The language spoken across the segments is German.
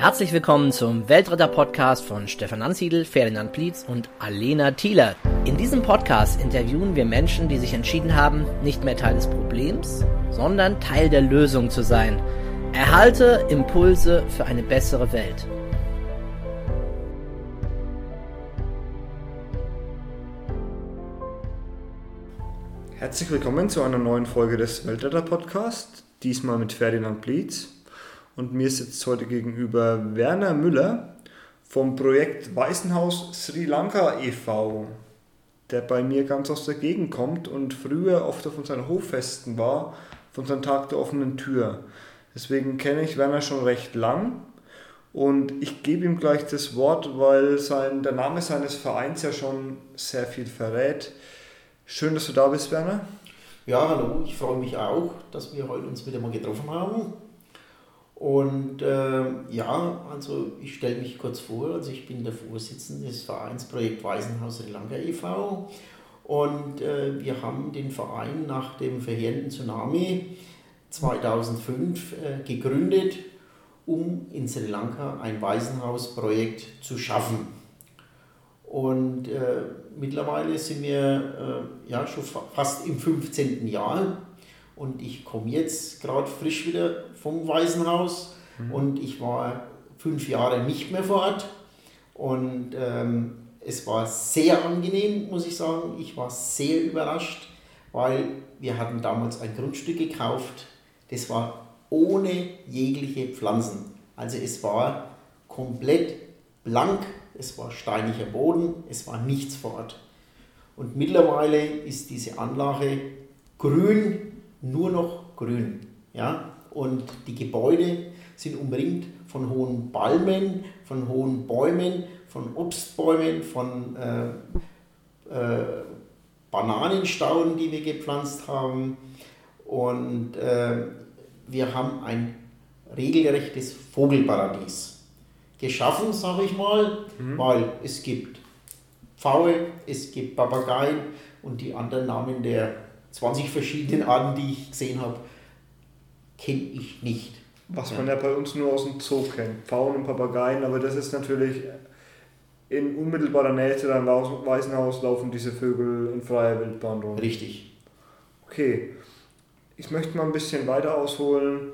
Herzlich willkommen zum Weltretter-Podcast von Stefan Ansiedel, Ferdinand Plietz und Alena Thieler. In diesem Podcast interviewen wir Menschen, die sich entschieden haben, nicht mehr Teil des Problems, sondern Teil der Lösung zu sein. Erhalte Impulse für eine bessere Welt. Herzlich willkommen zu einer neuen Folge des Weltretter-Podcasts, diesmal mit Ferdinand Plietz und mir sitzt heute gegenüber Werner Müller vom Projekt Waisenhaus Sri Lanka e.V., der bei mir ganz aus der Gegend kommt und früher oft auf unseren Hoffesten war, von unserem Tag der offenen Tür. Deswegen kenne ich Werner schon recht lang und ich gebe ihm gleich das Wort, weil sein, der Name seines Vereins ja schon sehr viel verrät. Schön, dass du da bist, Werner. Ja, hallo, ich freue mich auch, dass wir heute uns wieder mal getroffen haben. Und äh, ja, also ich stelle mich kurz vor, also ich bin der Vorsitzende des Vereinsprojekt Waisenhaus Sri Lanka e.V. Und äh, wir haben den Verein nach dem verheerenden Tsunami 2005 äh, gegründet, um in Sri Lanka ein Waisenhausprojekt zu schaffen. Und äh, mittlerweile sind wir äh, ja schon fa fast im 15. Jahr und ich komme jetzt gerade frisch wieder vom Waisenhaus mhm. und ich war fünf Jahre nicht mehr vor Ort und ähm, es war sehr angenehm, muss ich sagen. Ich war sehr überrascht, weil wir hatten damals ein Grundstück gekauft, das war ohne jegliche Pflanzen. Also es war komplett blank, es war steiniger Boden, es war nichts vor Ort. Und mittlerweile ist diese Anlage grün nur noch grün. Ja? Und die Gebäude sind umringt von hohen Palmen, von hohen Bäumen, von Obstbäumen, von äh, äh, Bananenstauden, die wir gepflanzt haben. Und äh, wir haben ein regelrechtes Vogelparadies geschaffen, sage ich mal, mhm. weil es gibt Pfaue, es gibt Papageien und die anderen Namen der 20 verschiedenen Arten, die ich gesehen habe, kenne ich nicht. Was man ja bei uns nur aus dem Zoo kennt, Pfauen und Papageien, aber das ist natürlich in unmittelbarer Nähe zu deinem Waisenhaus laufen diese Vögel in freier Wildbahn rum. Richtig. Okay, ich möchte mal ein bisschen weiter ausholen,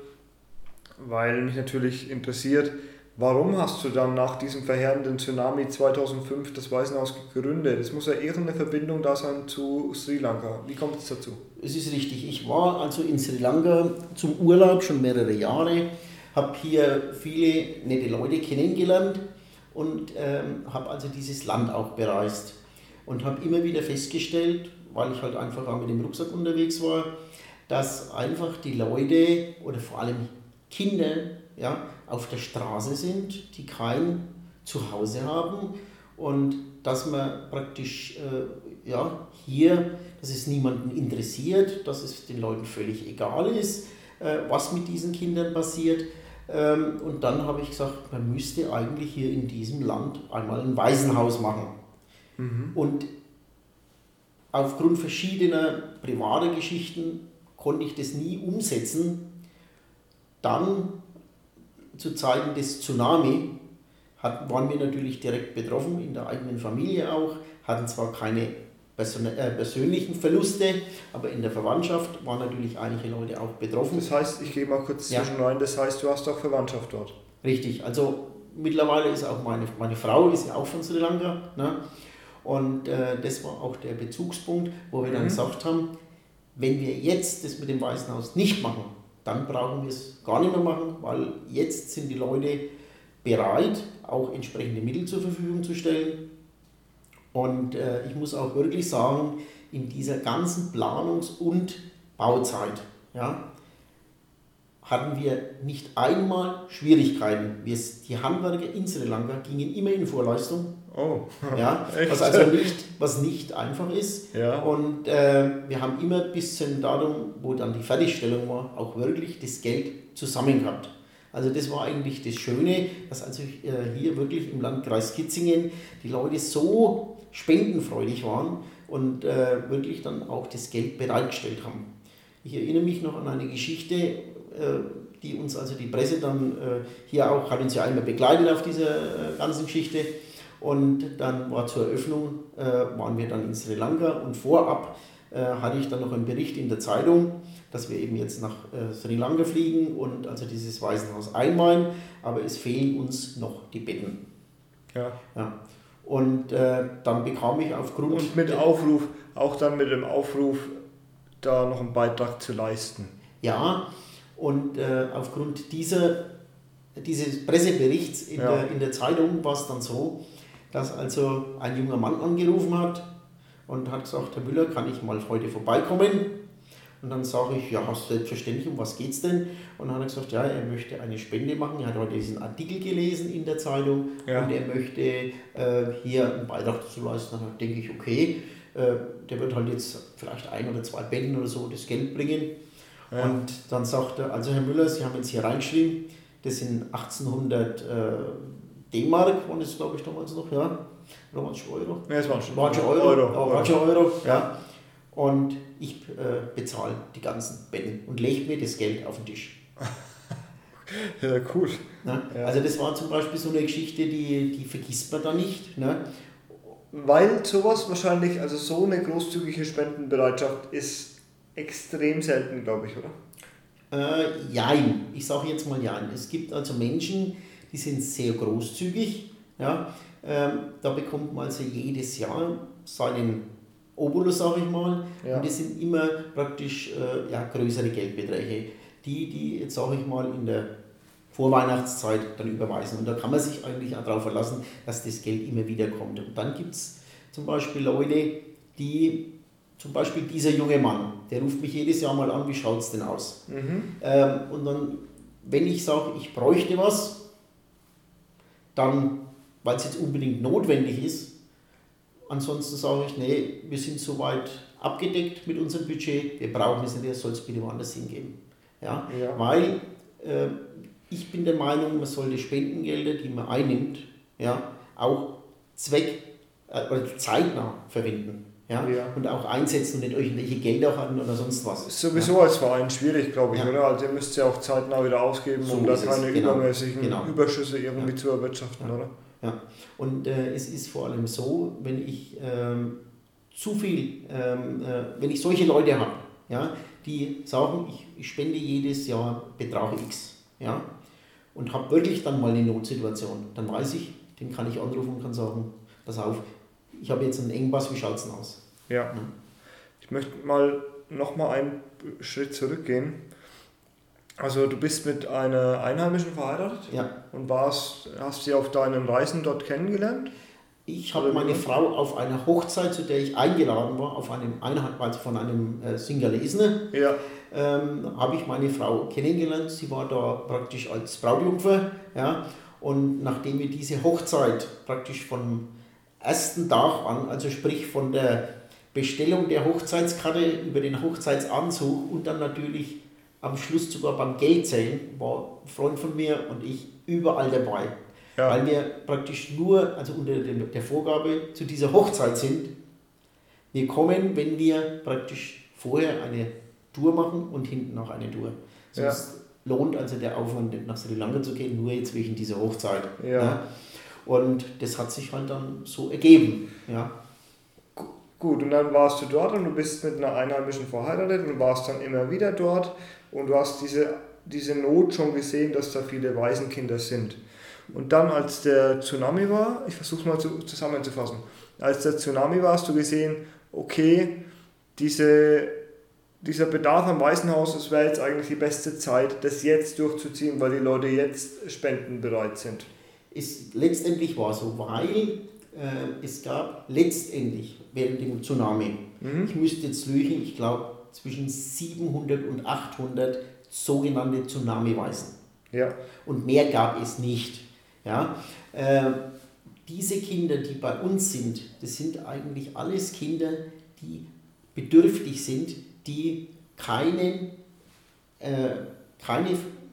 weil mich natürlich interessiert, Warum hast du dann nach diesem verheerenden Tsunami 2005 das Waisenhaus gegründet? Es muss ja irgendeine Verbindung da sein zu Sri Lanka. Wie kommt es dazu? Es ist richtig. Ich war also in Sri Lanka zum Urlaub schon mehrere Jahre, habe hier viele nette Leute kennengelernt und ähm, habe also dieses Land auch bereist und habe immer wieder festgestellt, weil ich halt einfach auch mit dem Rucksack unterwegs war, dass einfach die Leute oder vor allem Kinder ja, auf der Straße sind, die kein Zuhause haben und dass man praktisch äh, ja, hier, dass es niemanden interessiert, dass es den Leuten völlig egal ist, äh, was mit diesen Kindern passiert. Ähm, und dann habe ich gesagt, man müsste eigentlich hier in diesem Land einmal ein Waisenhaus machen. Mhm. Und aufgrund verschiedener privater Geschichten konnte ich das nie umsetzen. Dann zu Zeiten des Tsunami hat, waren wir natürlich direkt betroffen, in der eigenen Familie auch, hatten zwar keine äh, persönlichen Verluste, aber in der Verwandtschaft waren natürlich einige Leute auch betroffen. Das heißt, ich gehe mal kurz ja. zwischen rein, das heißt, du hast auch Verwandtschaft dort. Richtig, also mittlerweile ist auch meine, meine Frau ist ja auch von Sri Lanka. Ne? Und äh, das war auch der Bezugspunkt, wo wir mhm. dann gesagt haben, wenn wir jetzt das mit dem Weißen Haus nicht machen, dann brauchen wir es gar nicht mehr machen, weil jetzt sind die Leute bereit, auch entsprechende Mittel zur Verfügung zu stellen. Und äh, ich muss auch wirklich sagen, in dieser ganzen Planungs- und Bauzeit ja, hatten wir nicht einmal Schwierigkeiten. Wir, die Handwerker in Sri Lanka gingen immer in Vorleistung. Oh, ja, was also nicht, was nicht einfach ist. Ja. Und äh, wir haben immer bis zum Datum, wo dann die Fertigstellung war, auch wirklich das Geld zusammen gehabt. Also das war eigentlich das Schöne, dass also äh, hier wirklich im Landkreis Kitzingen die Leute so spendenfreudig waren und äh, wirklich dann auch das Geld bereitgestellt haben. Ich erinnere mich noch an eine Geschichte, äh, die uns, also die Presse dann äh, hier auch, hat uns ja einmal begleitet auf dieser äh, ganzen Geschichte. Und dann war zur Eröffnung, äh, waren wir dann in Sri Lanka und vorab äh, hatte ich dann noch einen Bericht in der Zeitung, dass wir eben jetzt nach äh, Sri Lanka fliegen und also dieses Waisenhaus einweihen, aber es fehlen uns noch die Betten. Ja. ja. Und äh, dann bekam ich aufgrund. Und mit Aufruf, auch dann mit dem Aufruf, da noch einen Beitrag zu leisten. Ja, und äh, aufgrund dieser, dieses Presseberichts in, Ja. der, in der Zeitung war es dann so, dass also ein junger Mann angerufen hat und hat gesagt, Herr Müller, kann ich mal heute vorbeikommen? Und dann sage ich, ja, selbstverständlich, um was geht's denn? Und dann hat er gesagt, ja, er möchte eine Spende machen. Er hat heute diesen Artikel gelesen in der Zeitung Ja. und er möchte äh, hier einen Beitrag dazu leisten. Dann denke ich, okay, äh, der wird halt jetzt vielleicht ein oder zwei Betten oder so das Geld bringen. Ja. Und dann sagt er, also Herr Müller, Sie haben jetzt hier reingeschrieben, das sind 1800 äh, D-Mark, waren das glaube ich damals noch, ja? Oder waren es schon Euro? Ja, es waren schon Waren Euro, Euro, ja, waren Euro. schon Euro, ja. Und ich äh, bezahle die ganzen Betten und lege mir das Geld auf den Tisch. Ja, cool. Ne? Ja. Also das war zum Beispiel so eine Geschichte, die, die vergisst man da nicht. Ne? Weil sowas wahrscheinlich, also so eine großzügige Spendenbereitschaft ist extrem selten, glaube ich, oder? Äh, jein, ich sage jetzt mal jein. Es gibt also Menschen, die sind sehr großzügig. Ja? Ähm, da bekommt man also jedes Jahr seinen Obolus, sage ich mal. Ja. Und das sind immer praktisch äh, ja, größere Geldbeträge, die, die jetzt sage ich mal in der Vorweihnachtszeit dann überweisen. Und da kann man sich eigentlich auch darauf verlassen, dass das Geld immer wieder kommt. Und dann gibt es zum Beispiel Leute, die, zum Beispiel dieser junge Mann, der ruft mich jedes Jahr mal an, wie schaut es denn aus? Ähm, und dann, wenn ich sage, ich bräuchte was, dann, weil es jetzt unbedingt notwendig ist, ansonsten sage ich, nee, wir sind soweit abgedeckt mit unserem Budget, wir brauchen es nicht, es soll es bitte woanders hingeben. Ja? Ja. Weil äh, ich bin der Meinung, man sollte Spendengelder, die man einnimmt, ja, auch zweck äh, oder zeitnah verwenden. Ja? Ja. Und auch einsetzen und nicht irgendwelche Gelder hatten oder sonst was. Ist sowieso als Verein schwierig, glaube ich, Ja. oder? Also ihr müsst ja auch zeitnah wieder ausgeben, So um da keine genau. übermäßigen Genau. Überschüsse irgendwie Ja. zu erwirtschaften, oder? Ja. Und äh, es ist vor allem so, wenn ich ähm, zu viel, ähm, äh, wenn ich solche Leute habe, ja, die sagen, ich, ich spende jedes Jahr Betrag X, ja, und habe wirklich dann mal eine Notsituation, dann weiß ich, den kann ich anrufen und kann sagen, pass auf, ich habe jetzt einen Engpass, wie schaut es denn aus? Ja. Ja. Ich möchte mal nochmal einen Schritt zurückgehen. Also du bist mit einer Einheimischen verheiratet Ja. und warst, hast sie auf deinen Reisen dort kennengelernt? Ich habe meine Frau auf einer Hochzeit, zu der ich eingeladen war, auf einem Einheit, also von einem äh, Singalesene, Ja. ähm, habe ich meine Frau kennengelernt. Sie war da praktisch als Brautjungfer. Ja? Und nachdem wir diese Hochzeit praktisch vom ersten Tag an, also sprich von der Bestellung der Hochzeitskarte über den Hochzeitsanzug und dann natürlich am Schluss sogar beim Geldzählen, war ein Freund von mir und ich überall dabei. Ja. Weil wir praktisch nur, also unter der Vorgabe zu dieser Hochzeit sind, wir kommen, wenn wir praktisch vorher eine Tour machen und hinten noch eine Tour. Ja. Sonst lohnt also der Aufwand nach Sri Lanka zu gehen, nur jetzt wegen dieser Hochzeit. Ja. Und das hat sich halt dann so ergeben. Ja. Gut, und dann warst du dort und du bist mit einer Einheimischen verheiratet und warst dann immer wieder dort und du hast diese, diese Not schon gesehen, dass da viele Waisenkinder sind. Und dann, als der Tsunami war, ich versuche es mal zu, zusammenzufassen, als der Tsunami war, hast du gesehen, okay, diese, dieser Bedarf am Waisenhaus, es wäre jetzt eigentlich die beste Zeit, das jetzt durchzuziehen, weil die Leute jetzt spendenbereit sind. Es, letztendlich war so, weil äh, es gab letztendlich während dem Tsunami, ich müsste jetzt lügen, ich glaube zwischen 700 und 800 sogenannte Tsunami-Waisen. Ja, Und mehr gab es nicht. Ja? Äh, diese Kinder, die bei uns sind, das sind eigentlich alles Kinder, die bedürftig sind, die keinen, äh, keine,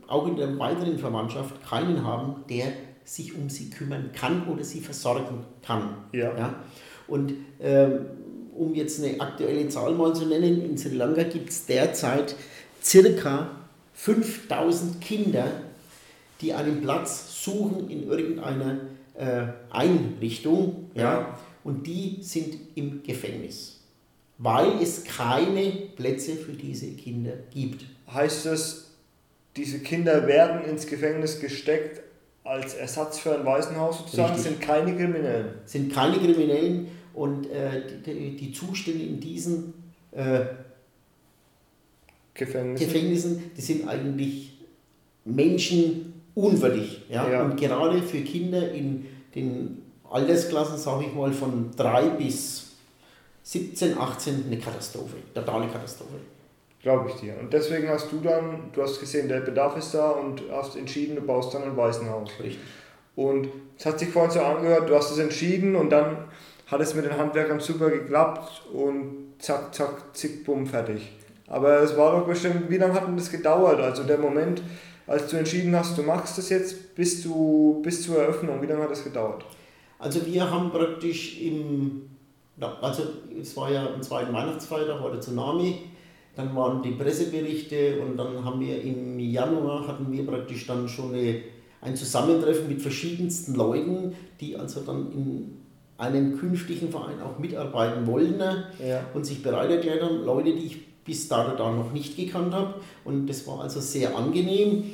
auch in der weiteren Verwandtschaft, keinen haben, der sich um sie kümmern kann oder sie versorgen kann. Ja. Ja? Und ähm, um jetzt eine aktuelle Zahl mal zu nennen, in Sri Lanka gibt es derzeit circa 5000 Kinder, die einen Platz suchen in irgendeiner äh, Einrichtung, ja. ja, und die sind im Gefängnis, weil es keine Plätze für diese Kinder gibt. Heißt das, diese Kinder werden ins Gefängnis gesteckt als Ersatz für ein Waisenhaus sozusagen, Richtig. sind keine Kriminellen? Sind keine Kriminellen und äh, die, die, Zustände in diesen äh, Gefängnissen. Gefängnissen, die sind eigentlich menschenunwürdig. Ja? ja? Und gerade für Kinder in den Altersklassen, sage ich mal, von 3 bis 17, 18 eine Katastrophe, totale Katastrophe. Glaube ich dir. Und deswegen hast du dann, du hast gesehen, der Bedarf ist da und hast entschieden, du baust dann ein Waisenhaus. Richtig. Und es hat sich vorhin so angehört, du hast es entschieden und dann hat es mit den Handwerkern super geklappt und zack, zack, zick, bumm, fertig. Aber es war doch bestimmt, wie lange hat denn das gedauert? Also der Moment, als du entschieden hast, du machst das jetzt, bis, du, bis zur Eröffnung, wie lange hat das gedauert? Also wir haben praktisch im, also es war ja am zweiten Weihnachtsfeiertag, war der Tsunami, dann waren die Presseberichte und dann haben wir im Januar, hatten wir praktisch dann schon eine, ein Zusammentreffen mit verschiedensten Leuten, die also dann in einem künftigen Verein auch mitarbeiten wollen ja. und sich bereit erklärt haben. Leute, die ich bis dato da noch nicht gekannt habe. Und das war also sehr angenehm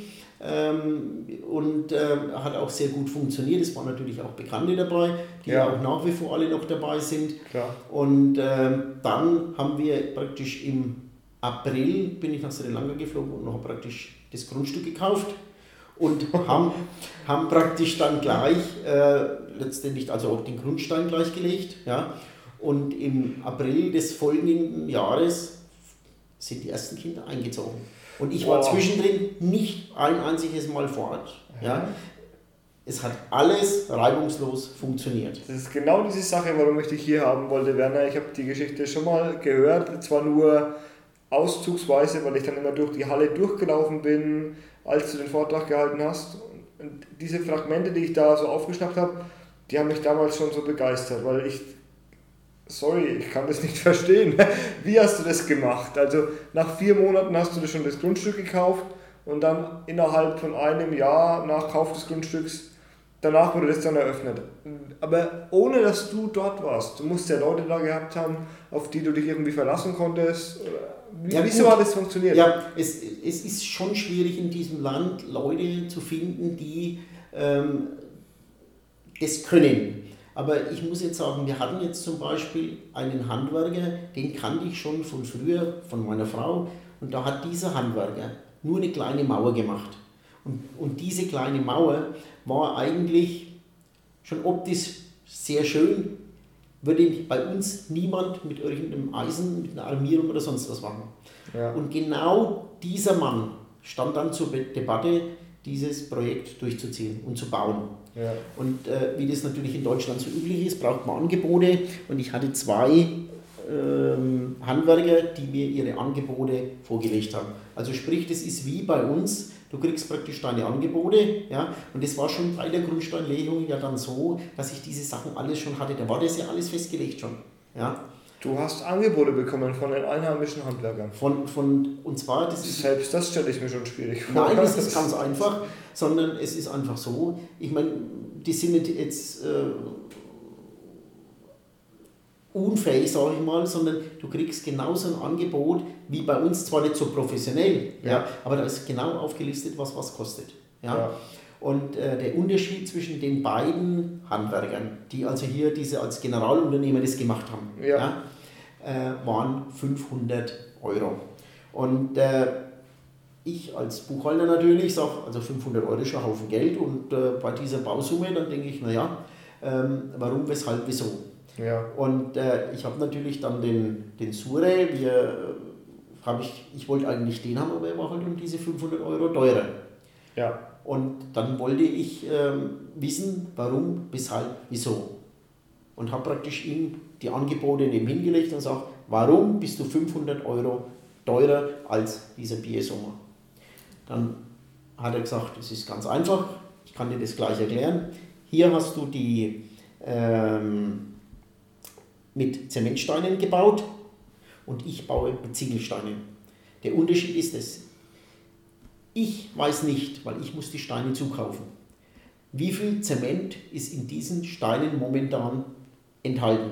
ähm, und äh, hat auch sehr gut funktioniert. Es waren natürlich auch Bekannte dabei, die ja. auch nach wie vor alle noch dabei sind. Klar. Und äh, dann haben wir praktisch im April bin ich nach Sri Lanka geflogen und noch praktisch das Grundstück gekauft und haben, haben praktisch dann gleich äh, letztendlich also auch den Grundstein gleich gelegt. Ja. Und im April des folgenden Jahres sind die ersten Kinder eingezogen. Und ich war zwischendrin nicht ein einziges Mal vor Ort. Ja. Es hat alles reibungslos funktioniert. Das ist genau diese Sache, warum ich dich hier haben wollte, Werner. Ich habe die Geschichte schon mal gehört, zwar nur auszugsweise, weil ich dann immer durch die Halle durchgelaufen bin, als du den Vortrag gehalten hast. Und diese Fragmente, die ich da so aufgeschnappt habe, die haben mich damals schon so begeistert, weil ich sorry, ich kann das nicht verstehen. Wie hast du das gemacht? Also nach vier Monaten hast du das schon das Grundstück gekauft und dann innerhalb von einem Jahr nach Kauf des Grundstücks, danach wurde das dann eröffnet. Aber ohne dass du dort warst, du musst ja Leute da gehabt haben, auf die du dich irgendwie verlassen konntest. Wie, ja, wieso hat das funktioniert? Ja, es, es ist schon schwierig in diesem Land Leute zu finden, die ähm, das können. Aber ich muss jetzt sagen, wir hatten jetzt zum Beispiel einen Handwerker, den kannte ich schon von früher, von meiner Frau, und da hat dieser Handwerker nur eine kleine Mauer gemacht. Und, und diese kleine Mauer war eigentlich schon optisch sehr schön, würde bei uns niemand mit irgendeinem Eisen, mit einer Armierung oder sonst was machen. Ja. Und genau dieser Mann stand dann zur Debatte, dieses Projekt durchzuziehen und zu bauen. Ja. Und äh, wie das natürlich in Deutschland so üblich ist, braucht man Angebote. Und ich hatte zwei ähm, Handwerker, die mir ihre Angebote vorgelegt haben. Also sprich, das ist wie bei uns, du kriegst praktisch deine Angebote, ja, und das war schon bei der Grundsteinlegung ja dann so, dass ich diese Sachen alles schon hatte. Da war das ja alles festgelegt schon. Ja. Du hast Angebote bekommen von den einheimischen Handwerkern. Von, von, und zwar, das ist. Selbst das stelle ich mir schon schwierig vor. Nein, das ist ganz einfach, sondern es ist einfach so, ich meine, die sind jetzt äh, unfähig, sage ich mal, sondern du kriegst genauso ein Angebot wie bei uns, zwar nicht so professionell, ja. ja aber da ist genau aufgelistet, was was kostet. Ja. ja. Und äh, der Unterschied zwischen den beiden Handwerkern, die also hier diese als Generalunternehmer das gemacht haben, ja. ja äh, waren 500 Euro. Und äh, ich als Buchhalter natürlich sage, also 500 Euro ist schon ein Haufen Geld und äh, bei dieser Bausumme, dann denke ich, naja, ähm, warum, weshalb, wieso? Ja. Und äh, ich habe natürlich dann den, den Sure, wir, äh, hab ich, ich wollte eigentlich den haben, aber er war halt um diese 500 Euro teurer. Ja. Und dann wollte ich ähm, wissen, warum, weshalb, wieso. Und habe praktisch ihm die Angebote neben hingelegt und sage, warum bist du 500 Euro teurer als dieser BSO? Dann hat er gesagt, es ist ganz einfach, ich kann dir das gleich erklären. Hier hast du die ähm, mit Zementsteinen gebaut und ich baue mit Ziegelsteinen. Der Unterschied ist, dass Ich weiß nicht, weil ich muss die Steine zukaufen. Wie viel Zement ist in diesen Steinen momentan enthalten?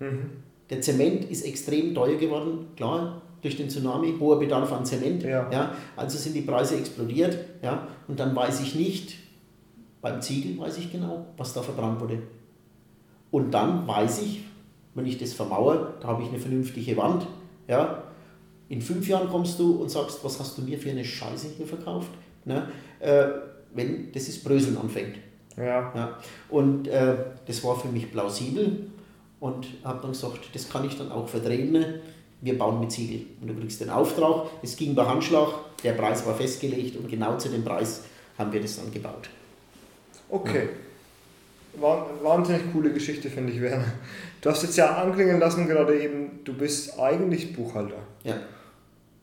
Mhm. Der Zement ist extrem teuer geworden, klar, durch den Tsunami, hoher Bedarf an Zement. Ja. Ja, also sind die Preise explodiert. Ja, und dann weiß ich nicht, beim Ziegel weiß ich genau, was da verbrannt wurde. Und dann weiß ich, wenn ich das vermauere, da habe ich eine vernünftige Wand. Ja, in fünf Jahren kommst du und sagst, was hast du mir für eine Scheiße hier verkauft? Ne? Äh, wenn das ist Bröseln anfängt. Ja. ja. Und äh, das war für mich plausibel und habe dann gesagt, das kann ich dann auch verdrehen. Wir bauen mit Ziegel. Und du kriegst den Auftrag. Es ging bei Handschlag, der Preis war festgelegt und genau zu dem Preis haben wir das dann gebaut. Okay. Ja. Wahnsinnig coole Geschichte, finde ich, Werner. Du hast jetzt ja anklingen lassen, gerade eben, du bist eigentlich Buchhalter. Ja.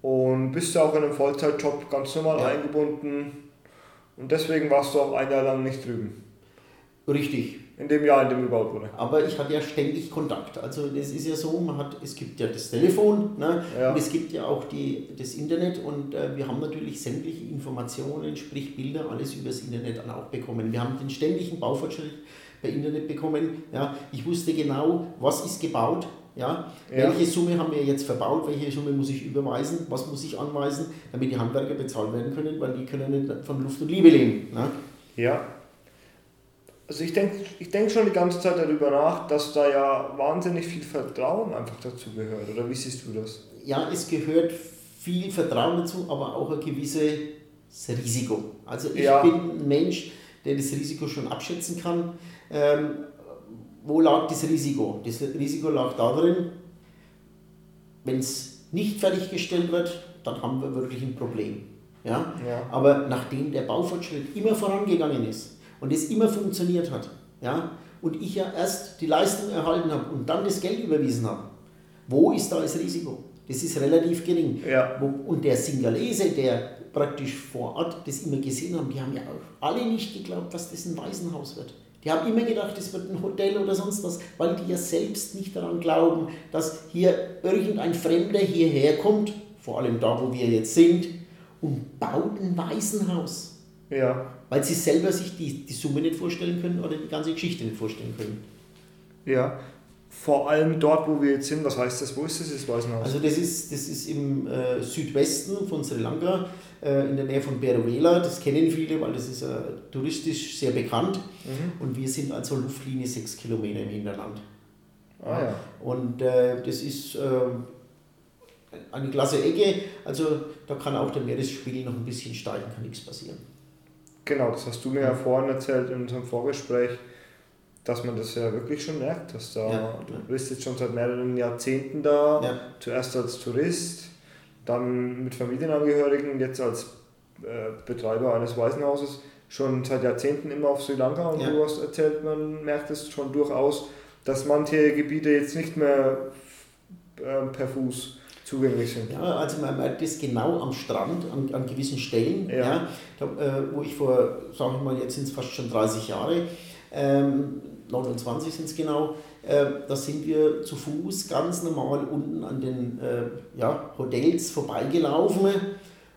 Und bist ja auch in einem Vollzeitjob ganz normal ja. eingebunden. Und deswegen warst du auch ein Jahr lang nicht drüben. Richtig. In dem Jahr, in dem gebaut wurde. Aber ich hatte ja ständig Kontakt. Also es ist ja so, man hat, es gibt ja das Telefon ne? Ja. und es gibt ja auch die, das Internet und äh, wir haben natürlich sämtliche Informationen, sprich Bilder, alles übers Internet auch bekommen. Wir haben den ständigen Baufortschritt per Internet bekommen. Ja? Ich wusste genau, was ist gebaut, ja? ja? Welche Summe haben wir jetzt verbaut? Welche Summe muss ich überweisen? Was muss ich anweisen, damit die Handwerker bezahlt werden können? Weil die können nicht von Luft und Liebe leben. Ne? Ja. Also ich denke ich denk schon die ganze Zeit darüber nach, dass da ja wahnsinnig viel Vertrauen einfach dazu gehört. Oder wie siehst du das? Ja, es gehört viel Vertrauen dazu, aber auch ein gewisses Risiko. Also ich ja. bin ein Mensch, der das Risiko schon abschätzen kann. Ähm, wo lag das Risiko? Das Risiko lag darin, wenn es nicht fertiggestellt wird, dann haben wir wirklich ein Problem. Ja? ja? Aber nachdem der Baufortschritt immer vorangegangen ist und es immer funktioniert hat, ja, und ich ja erst die Leistung erhalten habe und dann das Geld überwiesen habe, wo ist da das Risiko? Das ist relativ gering. Ja. Und der Singalese, der praktisch vor Ort das immer gesehen haben, die haben ja auch alle nicht geglaubt, dass das ein Waisenhaus wird. Die haben immer gedacht, es wird ein Hotel oder sonst was, weil die ja selbst nicht daran glauben, dass hier irgendein Fremder hierher kommt, vor allem da, wo wir jetzt sind, und baut ein Waisenhaus. Ja. Weil sie selber sich die, die Summe nicht vorstellen können oder die ganze Geschichte nicht vorstellen können. Ja, vor allem dort, wo wir jetzt sind, was heißt das? Wo ist das, das Waisenhaus? Also das ist, das ist im äh, Südwesten von Sri Lanka, äh, in der Nähe von Berovela. Das kennen viele, weil das ist äh, touristisch sehr bekannt. Mhm. Und wir sind also Luftlinie 6 Kilometer im Hinterland. Ah, ja. Und äh, das ist äh, eine klasse Ecke. Also da kann auch der Meeresspiegel noch ein bisschen steigen, kann nichts passieren. Genau, das hast du mir ja vorhin erzählt in unserem Vorgespräch dass man das ja wirklich schon merkt, dass da, ja. du bist jetzt schon seit mehreren Jahrzehnten da, ja. zuerst als Tourist, dann mit Familienangehörigen, jetzt als äh, Betreiber eines Waisenhauses, schon seit Jahrzehnten immer auf Sri Lanka und ja. du hast erzählt, man merkt es schon durchaus, dass manche Gebiete jetzt nicht mehr äh, per Fuß zugänglich sind. Ja, also man merkt das genau am Strand, an, an gewissen Stellen, ja. ja da, äh, wo ich vor, sagen wir mal, jetzt sind es fast schon 30 Jahre, ähm, 29 sind es genau, äh, da sind wir zu Fuß ganz normal unten an den äh, ja, Hotels vorbeigelaufen,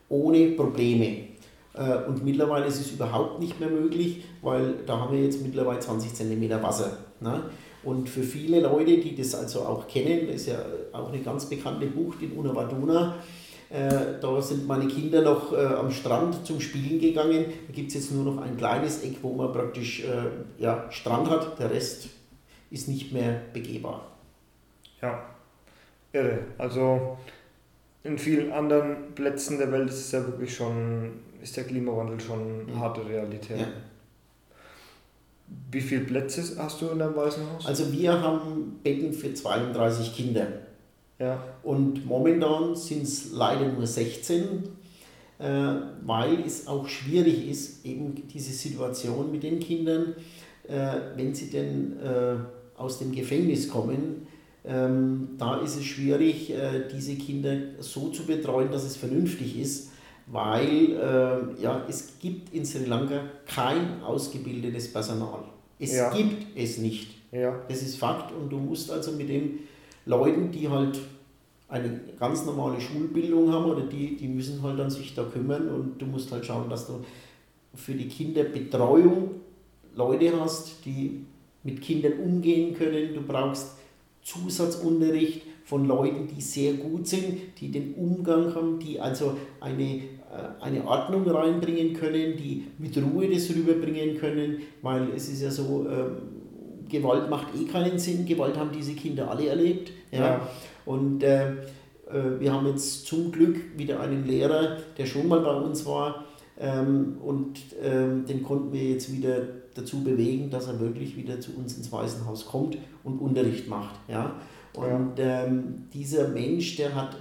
ohne Probleme. Äh, und mittlerweile ist es überhaupt nicht mehr möglich, weil da haben wir jetzt mittlerweile 20 cm Wasser. Ne? Und für viele Leute, die das also auch kennen, ist ja auch eine ganz bekannte Bucht in Unavaduna, äh, da sind meine Kinder noch äh, am Strand zum Spielen gegangen. Da gibt es jetzt nur noch ein kleines Eck, wo man praktisch äh, ja, Strand hat. Der Rest ist nicht mehr begehbar. Ja, irre. Also in vielen anderen Plätzen der Welt ist es ja wirklich schon, ist der Klimawandel schon ja. harte Realität. Ja. Wie viele Plätze hast du in deinem Weißen Haus? Also wir haben Betten für 32 Kinder. Ja. Und momentan sind es leider nur 16, äh, weil es auch schwierig ist, eben diese Situation mit den Kindern, äh, wenn sie denn äh, aus dem Gefängnis kommen. Ähm, da ist es schwierig, äh, diese Kinder so zu betreuen, dass es vernünftig ist, weil äh, ja, es gibt in Sri Lanka kein ausgebildetes Personal. Es ja. gibt es nicht. Ja. Das ist Fakt und du musst also mit dem Leuten, die halt eine ganz normale Schulbildung haben oder die, die müssen halt dann sich da kümmern und du musst halt schauen, dass du für die Kinderbetreuung Leute hast, die mit Kindern umgehen können. Du brauchst Zusatzunterricht von Leuten, die sehr gut sind, die den Umgang haben, die also eine, äh, eine Ordnung reinbringen können, die mit Ruhe das rüberbringen können, weil es ist ja so, ähm, Gewalt macht eh keinen Sinn, Gewalt haben diese Kinder alle erlebt. Ja. ja. Und äh, äh, wir haben jetzt zum Glück wieder einen Lehrer, der schon mal bei uns war, ähm, und ähm, den konnten wir jetzt wieder dazu bewegen, dass er wirklich wieder zu uns ins Waisenhaus kommt und Unterricht macht. Ja? Und ja. ähm, dieser Mensch, der hat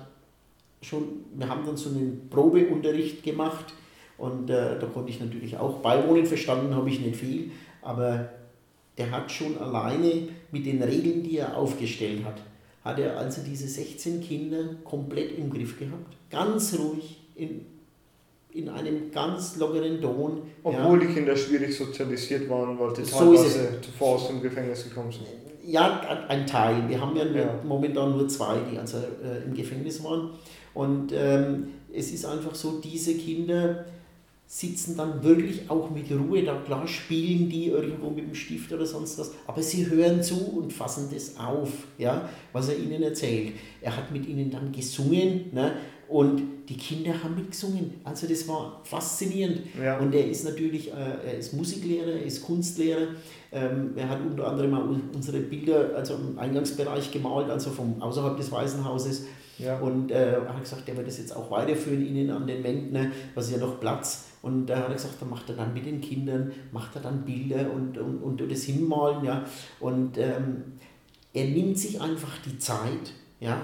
schon, wir haben dann so einen Probeunterricht gemacht und äh, da konnte ich natürlich auch beiwohnen, verstanden habe ich nicht viel, aber er hat schon alleine mit den Regeln, die er aufgestellt hat, hat er also diese 16 Kinder komplett im Griff gehabt. Ganz ruhig, in, in einem ganz lockeren Ton. Obwohl ja. die Kinder schwierig sozialisiert waren, weil sie teilweise zuvor aus dem Gefängnis gekommen sind. Ja, ein Teil. Wir haben ja, ja. momentan nur zwei, die also äh, im Gefängnis waren. Und ähm, es ist einfach so, diese Kinder sitzen dann wirklich auch mit Ruhe da. Klar spielen die irgendwo mit dem Stift oder sonst was, aber sie hören zu und fassen das auf, ja, was er ihnen erzählt. Er hat mit ihnen dann gesungen ne, und die Kinder haben mitgesungen. Also das war faszinierend. Ja. Und er ist natürlich, äh, er ist Musiklehrer, er ist Kunstlehrer. Ähm, er hat unter anderem auch unsere Bilder also im Eingangsbereich gemalt, also vom außerhalb des Waisenhauses. Ja. Und äh, er hat gesagt, er wird das jetzt auch weiterführen, ihnen an den Wänden, ne, was ist ja noch Platz. Und da hat er gesagt, da macht er dann mit den Kindern, macht er dann Bilder und, und, und das hinmalen. Ja. Und ähm, er nimmt sich einfach die Zeit ja,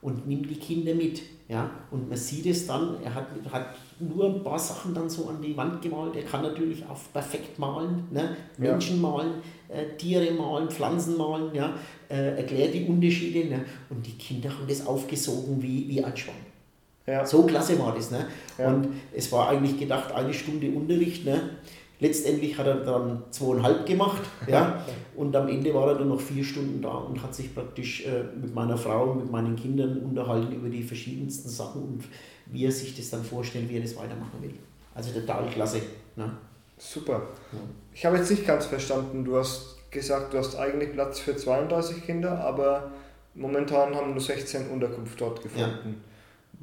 und nimmt die Kinder mit. Ja. Und man sieht es dann, er hat, hat nur ein paar Sachen dann so an die Wand gemalt. Er kann natürlich auch perfekt malen, ne? Menschen ja. malen, äh, Tiere malen, Pflanzen malen, ja? Äh, erklärt die Unterschiede. Ne? Und die Kinder haben das aufgesogen wie, wie ein Schwamm. Ja. So klasse war das. Ne? Ja. Und es war eigentlich gedacht, eine Stunde Unterricht. Ne? Letztendlich hat er dann zweieinhalb gemacht. ja? Und am Ende war er dann noch vier Stunden da und hat sich praktisch äh, mit meiner Frau und mit meinen Kindern unterhalten über die verschiedensten Sachen und wie er sich das dann vorstellt, wie er das weitermachen will. Also total klasse. Ne? Super. Ja. Ich habe jetzt nicht ganz verstanden, du hast gesagt, du hast eigentlich Platz für 32 Kinder, aber momentan haben nur 16 Unterkunft dort gefunden. Ja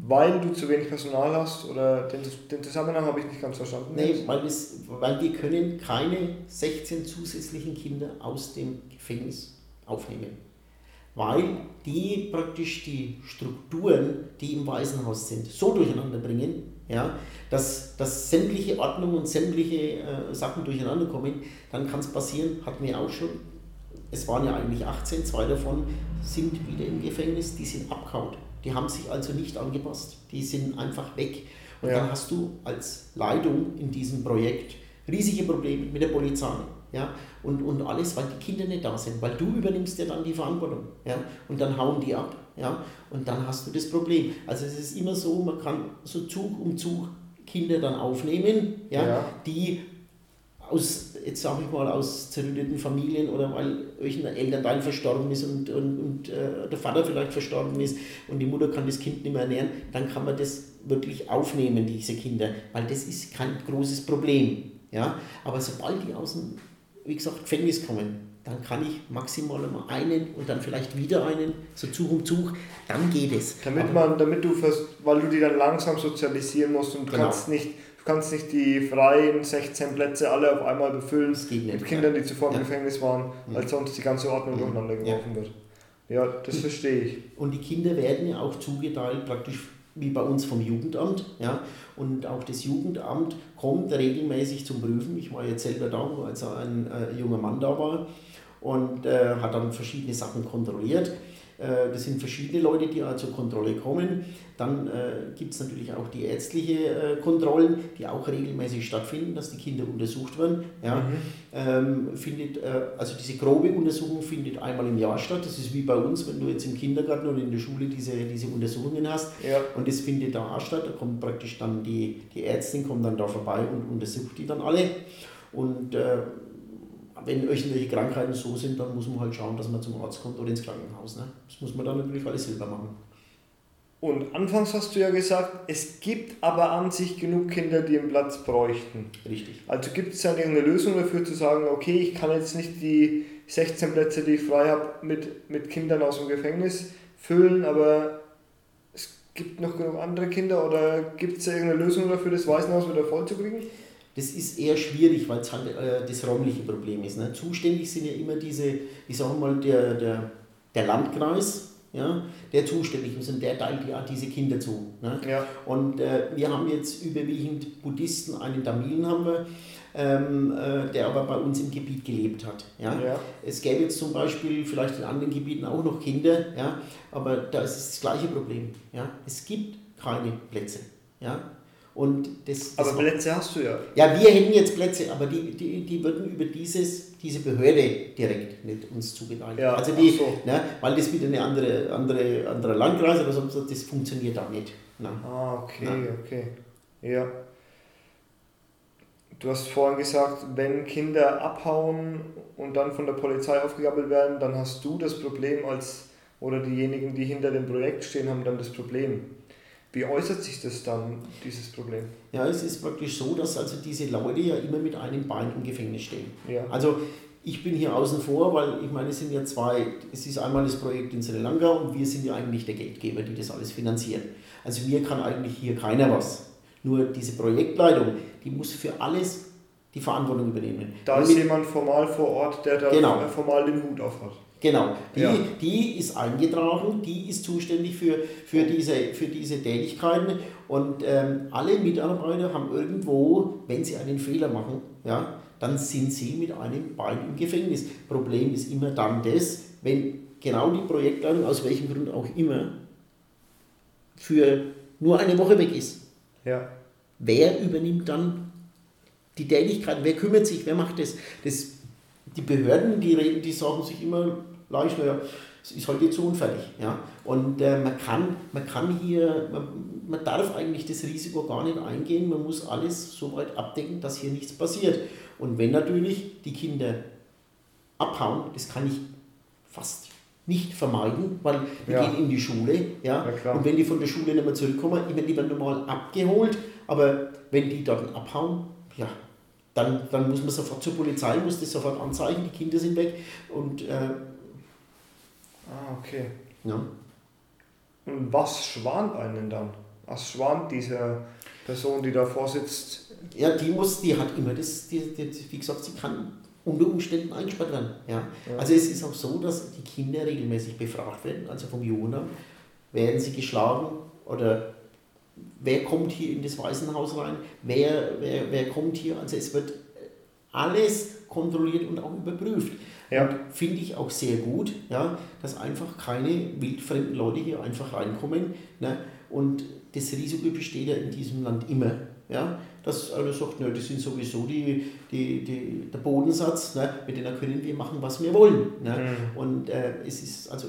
weil du zu wenig Personal hast oder den, den Zusammenhang habe ich nicht ganz verstanden. Nee, weil, weil wir können keine 16 zusätzlichen Kinder aus dem Gefängnis aufnehmen. Weil die praktisch die Strukturen, die im Waisenhaus sind, so durcheinander bringen, ja, dass, dass sämtliche Ordnungen und sämtliche äh, Sachen durcheinander kommen, dann kann es passieren, hatten wir auch schon, es waren ja eigentlich 18, zwei davon sind wieder im Gefängnis, die sind abgehauen. Die haben sich also nicht angepasst, die sind einfach weg. Und ja. dann hast du als Leitung in diesem Projekt riesige Probleme mit der Polizei. Ja, und, und alles, weil die Kinder nicht da sind, weil du übernimmst ja dann die Verantwortung. Ja, und dann hauen die ab. Ja, und dann hast du das Problem. Also es ist immer so, man kann so Zug um Zug Kinder dann aufnehmen, ja, ja. die aus, jetzt sage ich mal, aus zerrütteten Familien oder weil euch ein Elternteil verstorben ist und, und, und äh, der Vater vielleicht verstorben ist und die Mutter kann das Kind nicht mehr ernähren, dann kann man das wirklich aufnehmen, diese Kinder, weil das ist kein großes Problem. Ja? Aber sobald die aus dem, wie gesagt, Gefängnis kommen, dann kann ich maximal mal einen und dann vielleicht wieder einen, so Zug um Zug, dann geht es. Damit man, damit du, weil du die dann langsam sozialisieren musst und genau. kannst nicht kannst nicht die freien 16 Plätze alle auf einmal befüllen mit Kindern, die zuvor im Gefängnis waren, weil sonst die ganze Ordnung durcheinander geworfen wird. Ja, das verstehe ich. Und die Kinder werden ja auch zugeteilt, praktisch wie bei uns vom Jugendamt. Ja? Und auch das Jugendamt kommt regelmäßig zum Prüfen. Ich war jetzt selber da, als ein äh, junger Mann da war und äh, hat dann verschiedene Sachen kontrolliert. Äh, das sind verschiedene Leute, die zur Kontrolle kommen. Dann äh, gibt es natürlich auch die ärztliche äh, Kontrollen, die auch regelmäßig stattfinden, dass die Kinder untersucht werden. Ja. Mhm. Ähm, findet, äh, also diese grobe Untersuchung findet einmal im Jahr statt. Das ist wie bei uns, wenn du jetzt im Kindergarten oder in der Schule diese, diese Untersuchungen hast. Ja. Und das findet da statt. Da kommt praktisch dann die, die Ärztin kommt dann da vorbei und untersucht die dann alle. Und äh, wenn irgendwelche Krankheiten so sind, dann muss man halt schauen, dass man zum Arzt kommt oder ins Krankenhaus. Ne? Das muss man dann natürlich alles selber machen. Und anfangs hast du ja gesagt, es gibt aber an sich genug Kinder, die einen Platz bräuchten. Richtig. Also gibt es dann irgendeine Lösung dafür zu sagen, okay, ich kann jetzt nicht die 16 Plätze, die ich frei habe, mit, mit Kindern aus dem Gefängnis füllen, aber es gibt noch genug andere Kinder oder gibt es da irgendeine Lösung dafür, das Waisenhaus wieder vollzukriegen? Das ist eher schwierig, weil es halt äh, das räumliche Problem ist. Ne? Zuständig sind ja immer diese, ich sage mal, der, der, der Landkreis, ja, der zuständig ist und der teilt ja diese Kinder zu. Ne? Ja. Und äh, wir haben jetzt überwiegend Buddhisten, einen Tamilen haben wir, ähm, äh, der aber bei uns im Gebiet gelebt hat. Ja? Ja. Es gäbe jetzt zum Beispiel vielleicht in anderen Gebieten auch noch Kinder, ja? aber da ist es das gleiche Problem. Ja? Es gibt keine Plätze. Ja? Und das, das Aber Plätze hast du ja. ja, wir hätten jetzt Plätze, aber die, die, die würden über dieses, diese Behörde direkt nicht uns zugeteilt. Ja, also die, so. ne, weil das wieder eine andere, andere, anderer Landkreis oder sonst was, das funktioniert da nicht. Ne? Ah, okay, Ja. okay. Ja. Du hast vorhin gesagt, wenn Kinder abhauen und dann von der Polizei aufgegabelt werden, dann hast du das Problem als, oder diejenigen, die hinter dem Projekt stehen, haben dann das Problem. Wie äußert sich das dann, dieses Problem? Ja, es ist wirklich so, dass also diese Leute ja immer mit einem Bein im Gefängnis stehen. Ja. Also ich bin hier außen vor, weil ich meine, es sind ja zwei, es ist einmal das Projekt in Sri Lanka und wir sind ja eigentlich der Geldgeber, die das alles finanzieren. Also mir kann eigentlich hier keiner was. Nur diese Projektleitung, die muss für alles die Verantwortung übernehmen. Da ist jemand formal vor Ort, der da Genau. formal den Hut auf hat. Genau, die, Ja. die ist eingetragen, die ist zuständig für, für, diese, für diese Tätigkeiten und ähm, alle Mitarbeiter haben irgendwo, wenn sie einen Fehler machen, ja, dann sind sie mit einem Bein im Gefängnis. Problem ist immer dann das, wenn genau die Projektleitung, aus welchem Grund auch immer, für nur eine Woche weg ist. Ja. Wer übernimmt dann die Tätigkeit? Wer kümmert sich? Wer macht das? das die Behörden, die reden, die sagen sich immer leicht, naja, es ist halt jetzt so unfertig. Ja? Und äh, man, kann, man kann hier, man, man darf eigentlich das Risiko gar nicht eingehen, man muss alles so weit abdecken, dass hier nichts passiert. Und wenn natürlich die Kinder abhauen, das kann ich fast nicht vermeiden, weil die Ja. gehen in die Schule, ja, Ja, und wenn die von der Schule nicht mehr zurückkommen, immer lieber normal abgeholt, aber wenn die dann abhauen, ja, dann, dann muss man sofort zur Polizei, muss das sofort anzeigen, die Kinder sind weg und äh, Ah, okay. ja. Und was schwant einen dann? Was schwant dieser Person, die da vorsitzt? ja, die muss, die hat immer das, die, die, wie gesagt, sie kann unter Umständen eingesperrt werden. Ja. Ja. Also es ist auch so, dass die Kinder regelmäßig befragt werden, also vom Jugendamt, werden sie geschlagen oder wer kommt hier in das Waisenhaus rein, wer, wer, wer kommt hier, also es wird alles kontrolliert und auch überprüft. Ja. Finde ich auch sehr gut, ja, dass einfach keine wildfremden Leute hier einfach reinkommen. Ne? Und das Risiko besteht ja in diesem Land immer. Ja? Dass einer sagt, ne, das sind sowieso die, die, die, der Bodensatz, ne? mit denen können wir machen, was wir wollen. Ne? Und äh, es ist also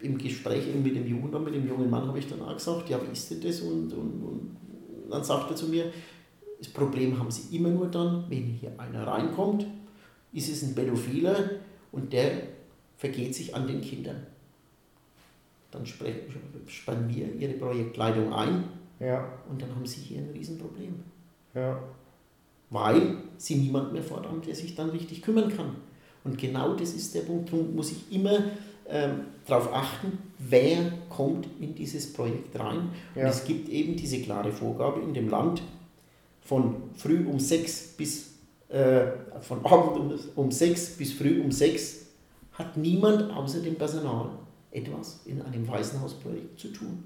im Gespräch mit dem Jugendamt, mit dem jungen Mann, habe ich dann auch gesagt, ja, wie ist denn das? Und, und, und dann sagt er zu mir, das Problem haben sie immer nur dann, wenn hier einer reinkommt, ist es ein Pädophiler und der vergeht sich an den Kindern. Dann spannen wir ihre Projektleitung ein Ja, und dann haben sie hier ein Riesenproblem. ja. Weil sie niemand mehr fordern, der sich dann richtig kümmern kann. Und genau das ist der Punkt. Darum muss ich immer ähm, darauf achten, wer kommt in dieses Projekt rein. Ja. Und es gibt eben diese klare Vorgabe in dem Land, von früh um sechs bis äh, von Abend um, um sechs bis früh um sechs hat niemand außer dem Personal etwas in einem Waisenhausprojekt zu tun.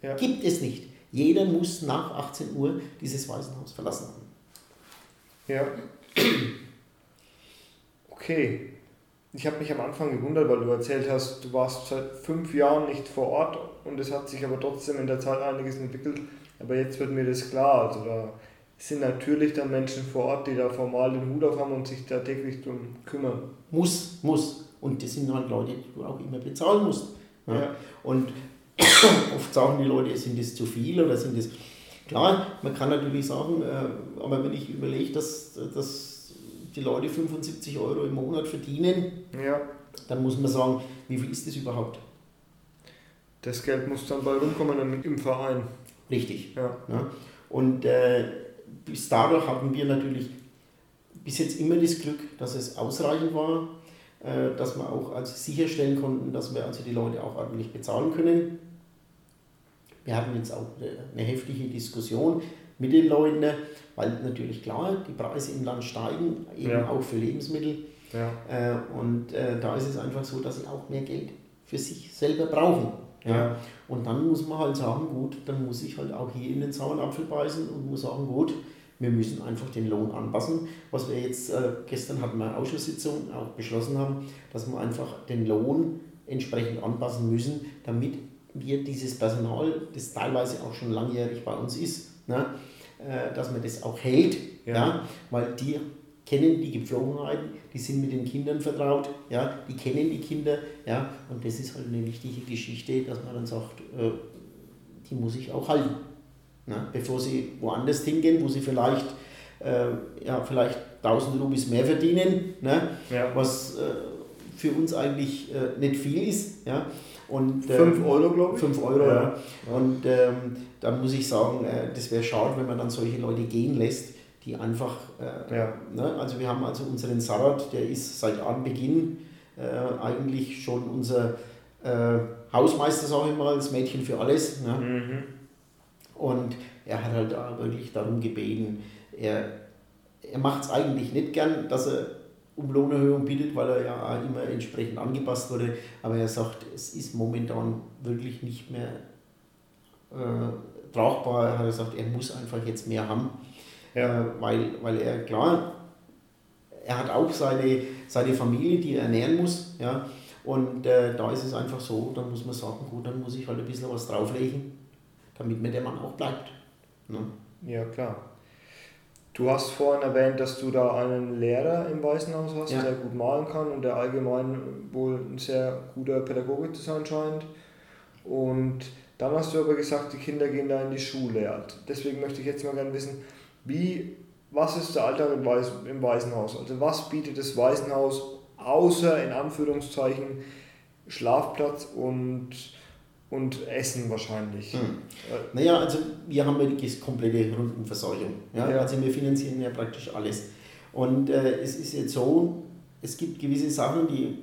Ja. Gibt es nicht. Jeder muss nach 18 Uhr dieses Waisenhaus verlassen haben. Ja. Okay. Ich habe mich am Anfang gewundert, weil du erzählt hast, du warst seit fünf Jahren nicht vor Ort und es hat sich aber trotzdem in der Zeit einiges entwickelt. Aber jetzt wird mir das klar. Also da sind natürlich dann Menschen vor Ort, die da formal den Hut auf haben und sich da täglich drum kümmern. Muss, muss. Und das sind halt Leute, die du auch immer bezahlen musst. Ja. Ja. Und oft sagen die Leute, sind das zu viel oder sind das. Klar, man kann natürlich sagen, äh, aber wenn ich überlege, dass, dass die Leute 75 Euro im Monat verdienen, Ja. dann muss man sagen, wie viel ist das überhaupt? Das Geld muss dann bei rumkommen im Verein. Richtig. Ja. Ja. Und äh, bis dato hatten wir natürlich bis jetzt immer das Glück, dass es ausreichend war, äh, dass wir auch also sicherstellen konnten, dass wir also die Leute auch ordentlich bezahlen können. Wir hatten jetzt auch eine heftige Diskussion mit den Leuten, weil natürlich klar, die Preise im Land steigen, eben Ja. auch für Lebensmittel. Ja. Äh, und äh, da ist es einfach so, dass sie auch mehr Geld für sich selber brauchen. Ja. Und dann muss man halt sagen, gut, dann muss ich halt auch hier in den sauren Apfel beißen und muss sagen, gut, wir müssen einfach den Lohn anpassen. Was wir jetzt, äh, gestern hatten wir eine Ausschusssitzung auch beschlossen haben, dass wir einfach den Lohn entsprechend anpassen müssen, damit wir dieses Personal, das teilweise auch schon langjährig bei uns ist, ne, äh, dass man das auch hält, Ja. ja. weil die kennen die Gepflogenheiten, die sind mit den Kindern vertraut, ja, die kennen die Kinder, ja, und das ist halt eine wichtige Geschichte, dass man dann sagt, äh, die muss ich auch halten. Ne? Bevor sie woanders hingehen, wo sie vielleicht, äh, ja, vielleicht 1000 Rubis mehr verdienen, ne? Ja. was äh, für uns eigentlich äh, nicht viel ist. Ja? Und, äh, 5 Euro, glaube ich. 5 Euro, Ja. ja. Und ähm, dann muss ich sagen, äh, das wäre schade, wenn man dann solche Leute gehen lässt, die einfach, äh, Ja. ne? also wir haben also unseren Sarat, der ist seit Anbeginn äh, eigentlich schon unser äh, Hausmeister, sage ich mal, das Mädchen für alles. Ne? Mhm. Und er hat halt da wirklich darum gebeten, er, er macht es eigentlich nicht gern, dass er um Lohnerhöhung bittet, weil er ja auch immer entsprechend angepasst wurde. Aber er sagt, es ist momentan wirklich nicht mehr äh, tragbar. Er hat gesagt, er muss einfach jetzt mehr haben, Ja. äh, weil, weil er, klar, er hat auch seine, seine Familie, die er ernähren muss. Ja? Und äh, da ist es einfach so, dann muss man sagen, gut, dann muss ich halt ein bisschen was drauflegen, damit mir der Mann auch bleibt. Ne? Ja, klar. Du hast vorhin erwähnt, dass du da einen Lehrer im Waisenhaus hast, Ja. der gut malen kann und der allgemein wohl ein sehr guter Pädagoge zu sein scheint. Und dann hast du aber gesagt, die Kinder gehen da in die Schule. Deswegen möchte ich jetzt mal gerne wissen, wie, was ist der Alltag im, Waisen, im Waisenhaus? Also was bietet das Waisenhaus außer in Anführungszeichen Schlafplatz und, und Essen wahrscheinlich? Hm. Naja, also wir haben ja die komplette Rundenversorgung. Ja? Ja. Also wir finanzieren ja praktisch alles. Und äh, es ist jetzt so, es gibt gewisse Sachen, die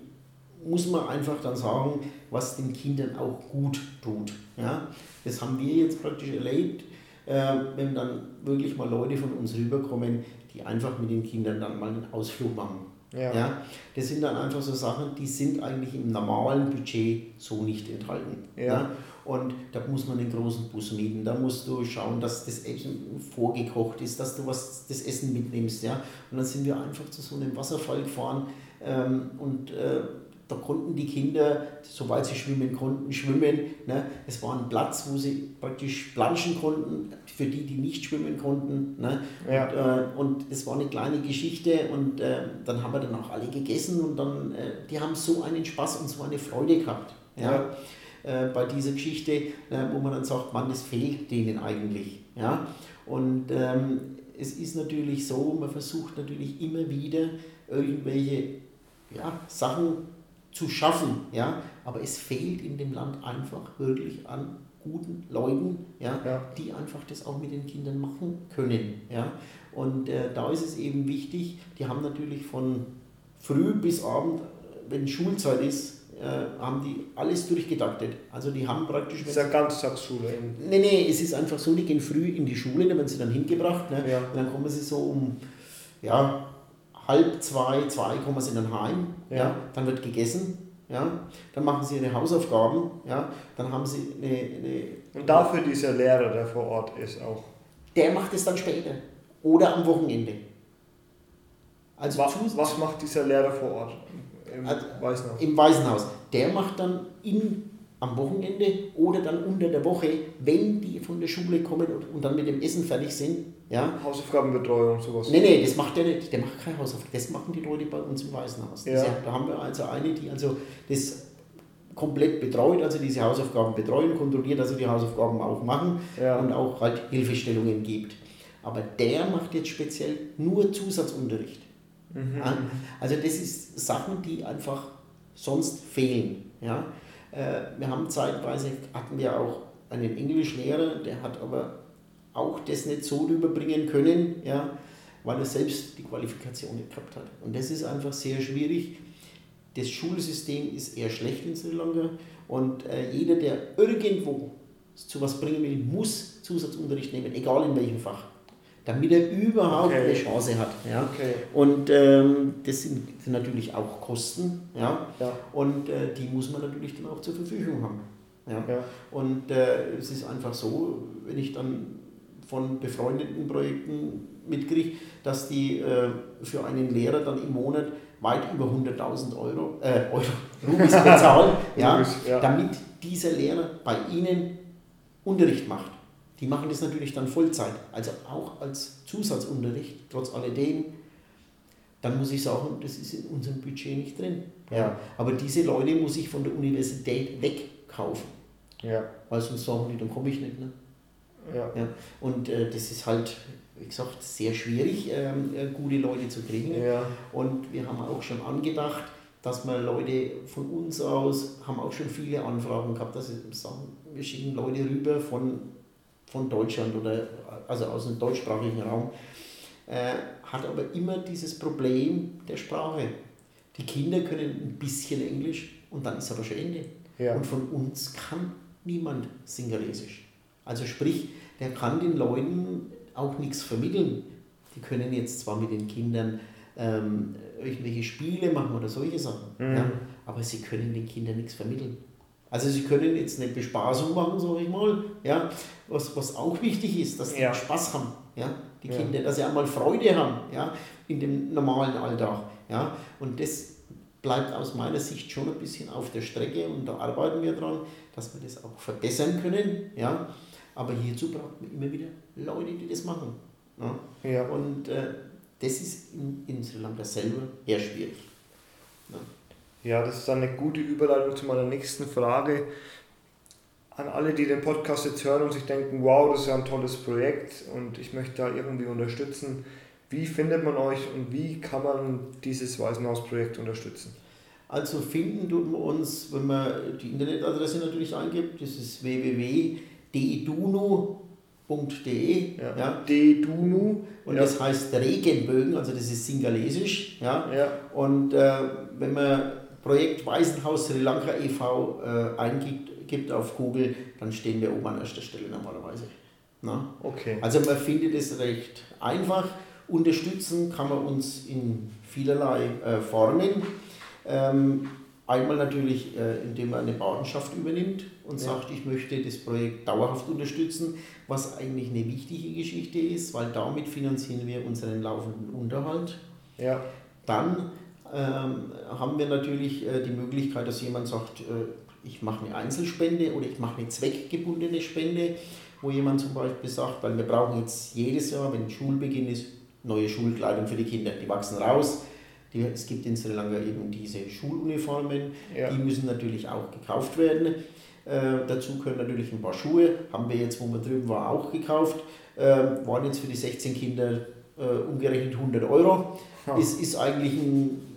muss man einfach dann sagen, was den Kindern auch gut tut. Ja? Das haben wir jetzt praktisch erlebt, äh, wenn dann wirklich mal Leute von uns rüberkommen, die einfach mit den Kindern dann mal einen Ausflug machen. Ja. Ja, das sind dann einfach so Sachen, die sind eigentlich im normalen Budget so nicht enthalten. Ja. Und da muss man den großen Bus mieten, da musst du schauen, dass das Essen vorgekocht ist, dass du was das Essen mitnimmst. Ja? Und dann sind wir einfach zu so einem Wasserfall gefahren ähm, und äh, da konnten die Kinder, soweit sie schwimmen konnten, schwimmen. Ne? Es war ein Platz, wo sie praktisch planschen konnten, für die, die nicht schwimmen konnten. Ne? Ja. Und, äh, und es war eine kleine Geschichte und äh, dann haben wir dann auch alle gegessen und dann, äh, die haben so einen Spaß und so eine Freude gehabt. Ja? Äh, bei dieser Geschichte, äh, wo man dann sagt, Mann, das fehlt denen eigentlich. Ja? Und ähm, es ist natürlich so, man versucht natürlich immer wieder irgendwelche ja, Sachen zu schaffen, ja, aber es fehlt in dem Land einfach wirklich an guten Leuten, ja, Ja. die einfach das auch mit den Kindern machen können, ja. Und äh, da ist es eben wichtig, die haben natürlich von früh bis Abend, wenn Schulzeit ist, äh, haben die alles durchgetaktet. Also die haben praktisch... Das ist eine Ganztagsschule. Nee, nee, es ist einfach so, die gehen früh in die Schule, da werden sie dann hingebracht. Ne? Ja. Und dann kommen sie so um ja, halb zwei, zwei kommen sie dann heim. Ja. Ja. Dann wird gegessen. Ja. Dann machen sie ihre Hausaufgaben. Ja. Dann haben sie eine, eine. Und dafür dieser Lehrer, der vor Ort ist, auch. Der macht es dann später. Oder am Wochenende. Also Was, was macht dieser Lehrer vor Ort? Im Also, Waisenhaus. im Waisenhaus. Der macht dann in, am Wochenende oder dann unter der Woche, wenn die von der Schule kommen und, und dann mit dem Essen fertig sind, ja, Hausaufgabenbetreuung, sowas. Nee, nee, das macht der nicht. Der macht keine Hausaufgaben. Das machen die Leute bei uns im Waisenhaus. Ja. Da haben wir also eine, die also das komplett betreut, also diese Hausaufgaben betreuen, kontrolliert, dass sie die Hausaufgaben auch machen Ja. und auch halt Hilfestellungen gibt. Aber der macht jetzt speziell nur Zusatzunterricht. Mhm. Also das ist Sachen, die einfach sonst fehlen. Ja? Äh, wir haben zeitweise, hatten wir auch einen Englischlehrer, der hat aber auch das nicht so rüberbringen können, ja, weil er selbst die Qualifikation gehabt hat. Und das ist einfach sehr schwierig. Das Schulsystem ist eher schlecht in Sri Lanka und äh, jeder, der irgendwo zu was bringen will, muss Zusatzunterricht nehmen, egal in welchem Fach, damit er überhaupt okay. eine Chance hat. Ja? Okay. Und ähm, das sind, sind, natürlich auch Kosten ja? ja. und äh, die muss man natürlich dann auch zur Verfügung haben. Ja? ja. Und äh, es ist einfach so, wenn ich dann von befreundeten Projekten mitkriege, dass die äh, für einen Lehrer dann im Monat weit über 100.000 Euro, äh, Euro Rubis bezahlen, ja, ja, damit dieser Lehrer bei Ihnen Unterricht macht. Die machen das natürlich dann Vollzeit, also auch als Zusatzunterricht, trotz alledem. Dann muss ich sagen, das ist in unserem Budget nicht drin. Ja. Aber diese Leute muss ich von der Universität wegkaufen. Ja. Weil sonst sagen die, dann komme ich nicht. Ne? Ja. ja. Und äh, das ist halt, wie gesagt, sehr schwierig, ähm, äh, gute Leute zu kriegen. Ja. Und wir haben auch schon angedacht, dass wir Leute von uns aus, haben auch schon viele Anfragen gehabt, dass wir sagen, wir schicken Leute rüber von, von Deutschland oder also aus dem deutschsprachigen Raum. Äh, hat aber immer dieses Problem der Sprache. Die Kinder können ein bisschen Englisch und dann ist aber schon Ende. Ja. Und von uns kann niemand Singalesisch. Also sprich, der kann den Leuten auch nichts vermitteln. Die können jetzt zwar mit den Kindern ähm, irgendwelche Spiele machen oder solche Sachen, mhm. ja, aber sie können den Kindern nichts vermitteln. Also sie können jetzt eine Bespaßung machen, sage ich mal, ja, was, was auch wichtig ist, dass sie ja. Spaß haben, ja, die ja. Kinder, dass sie einmal Freude haben, ja, in dem normalen Alltag, ja, und das bleibt aus meiner Sicht schon ein bisschen auf der Strecke und da arbeiten wir dran, dass wir das auch verbessern können, ja, aber hierzu braucht man immer wieder Leute, die das machen. Ja? ja. Und äh, das ist in, in Sri Lanka selber eher schwierig. Ja. Ja, das ist dann eine gute Überleitung zu meiner nächsten Frage. An alle, die den Podcast jetzt hören und sich denken, wow, das ist ja ein tolles Projekt und ich möchte da irgendwie unterstützen. Wie findet man euch und wie kann man dieses Waisenhaus-Projekt unterstützen? Also finden tut man uns, wenn man die Internetadresse natürlich eingibt, das ist www deduno.de. Ja. Ja. Dedunu. Und ja. das heißt Regenbögen, also das ist singalesisch. Ja. ja. Und äh, wenn man Projekt Waisenhaus Sri Lanka e.V. Äh, eingibt gibt auf Google, dann stehen wir oben an erster Stelle normalerweise. Na? Okay. Also man findet es recht einfach. Unterstützen kann man uns in vielerlei äh, Formen. Ähm, Einmal natürlich, äh, indem man eine Patenschaft übernimmt und ja. sagt, ich möchte das Projekt dauerhaft unterstützen, was eigentlich eine wichtige Geschichte ist, weil damit finanzieren wir unseren laufenden Unterhalt. Ja. Dann haben wir natürlich äh, die Möglichkeit, dass jemand sagt, äh, ich mache eine Einzelspende oder ich mache eine zweckgebundene Spende, wo jemand zum Beispiel sagt, weil wir brauchen jetzt jedes Jahr, wenn Schulbeginn ist, neue Schulkleidung für die Kinder. Die wachsen raus die, es gibt in Sri Lanka eben diese Schuluniformen, ja. die müssen natürlich auch gekauft werden. Äh, dazu können natürlich ein paar Schuhe, haben wir jetzt, wo wir drüben waren, auch gekauft. Äh, waren jetzt für die 16 Kinder äh, umgerechnet 100 Euro. Ja. Ist, ist eigentlich ein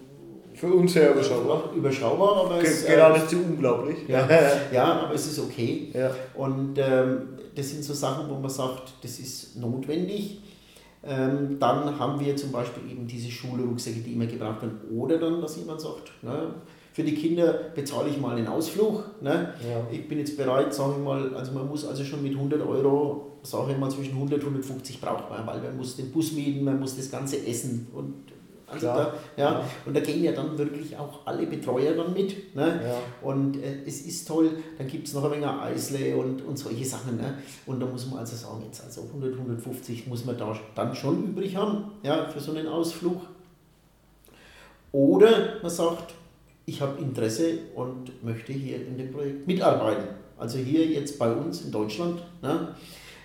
für uns sehr überschaubar. Überschaubar, aber es ist. Geradezu unglaublich. Ja, ja, aber es ist okay. Ja. Und ähm, das sind so Sachen, wo man sagt, das ist notwendig. Ähm, dann haben wir zum Beispiel eben diese Schulrucksäcke, die immer gebraucht werden. Oder dann, dass jemand sagt, ne, für die Kinder bezahle ich mal einen Ausflug. Ne? Ja. Ich bin jetzt bereit, sage ich mal, also man muss also schon mit 100 Euro, sage ich mal, zwischen 100 und 150 braucht man, weil man muss den Bus mieten, man muss das Ganze essen und also da, ja, ja, Und da gehen ja dann wirklich auch alle Betreuer dann mit. Ne? Ja. Und äh, es ist toll, dann gibt es noch ein wenig Eisle und, und solche Sachen. Ne? Und da muss man also sagen, jetzt also 100, 150 muss man da dann schon übrig haben ja, für so einen Ausflug. Oder man sagt, ich habe Interesse und möchte hier in dem Projekt mitarbeiten. Also hier jetzt bei uns in Deutschland. Ne?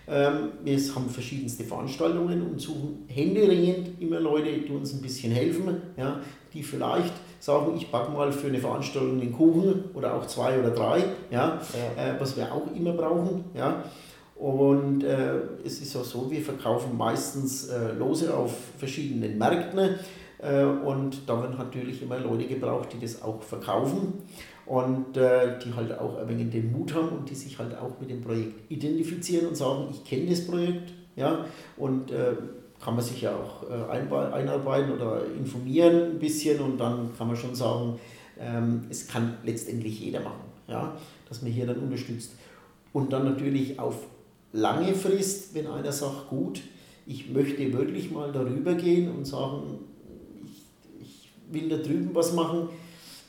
Ähm, wir haben verschiedenste Veranstaltungen und suchen händeringend immer Leute, die uns ein bisschen helfen, ja, die vielleicht sagen, ich backe mal für eine Veranstaltung den Kuchen oder auch zwei oder drei, ja, ja. Äh, was wir auch immer brauchen. Ja. Und äh, es ist auch so, wir verkaufen meistens äh, Lose auf verschiedenen Märkten. Äh, und da werden natürlich immer Leute gebraucht, die das auch verkaufen und äh, die halt auch ein wenig den Mut haben und die sich halt auch mit dem Projekt identifizieren und sagen, ich kenne das Projekt ja, und äh, kann man sich ja auch äh, einarbeiten oder informieren ein bisschen und dann kann man schon sagen, ähm, es kann letztendlich jeder machen, ja, dass man hier dann unterstützt. Und dann natürlich auf lange Frist, wenn einer sagt, gut, ich möchte wirklich mal darüber gehen und sagen, ich, ich will da drüben was machen,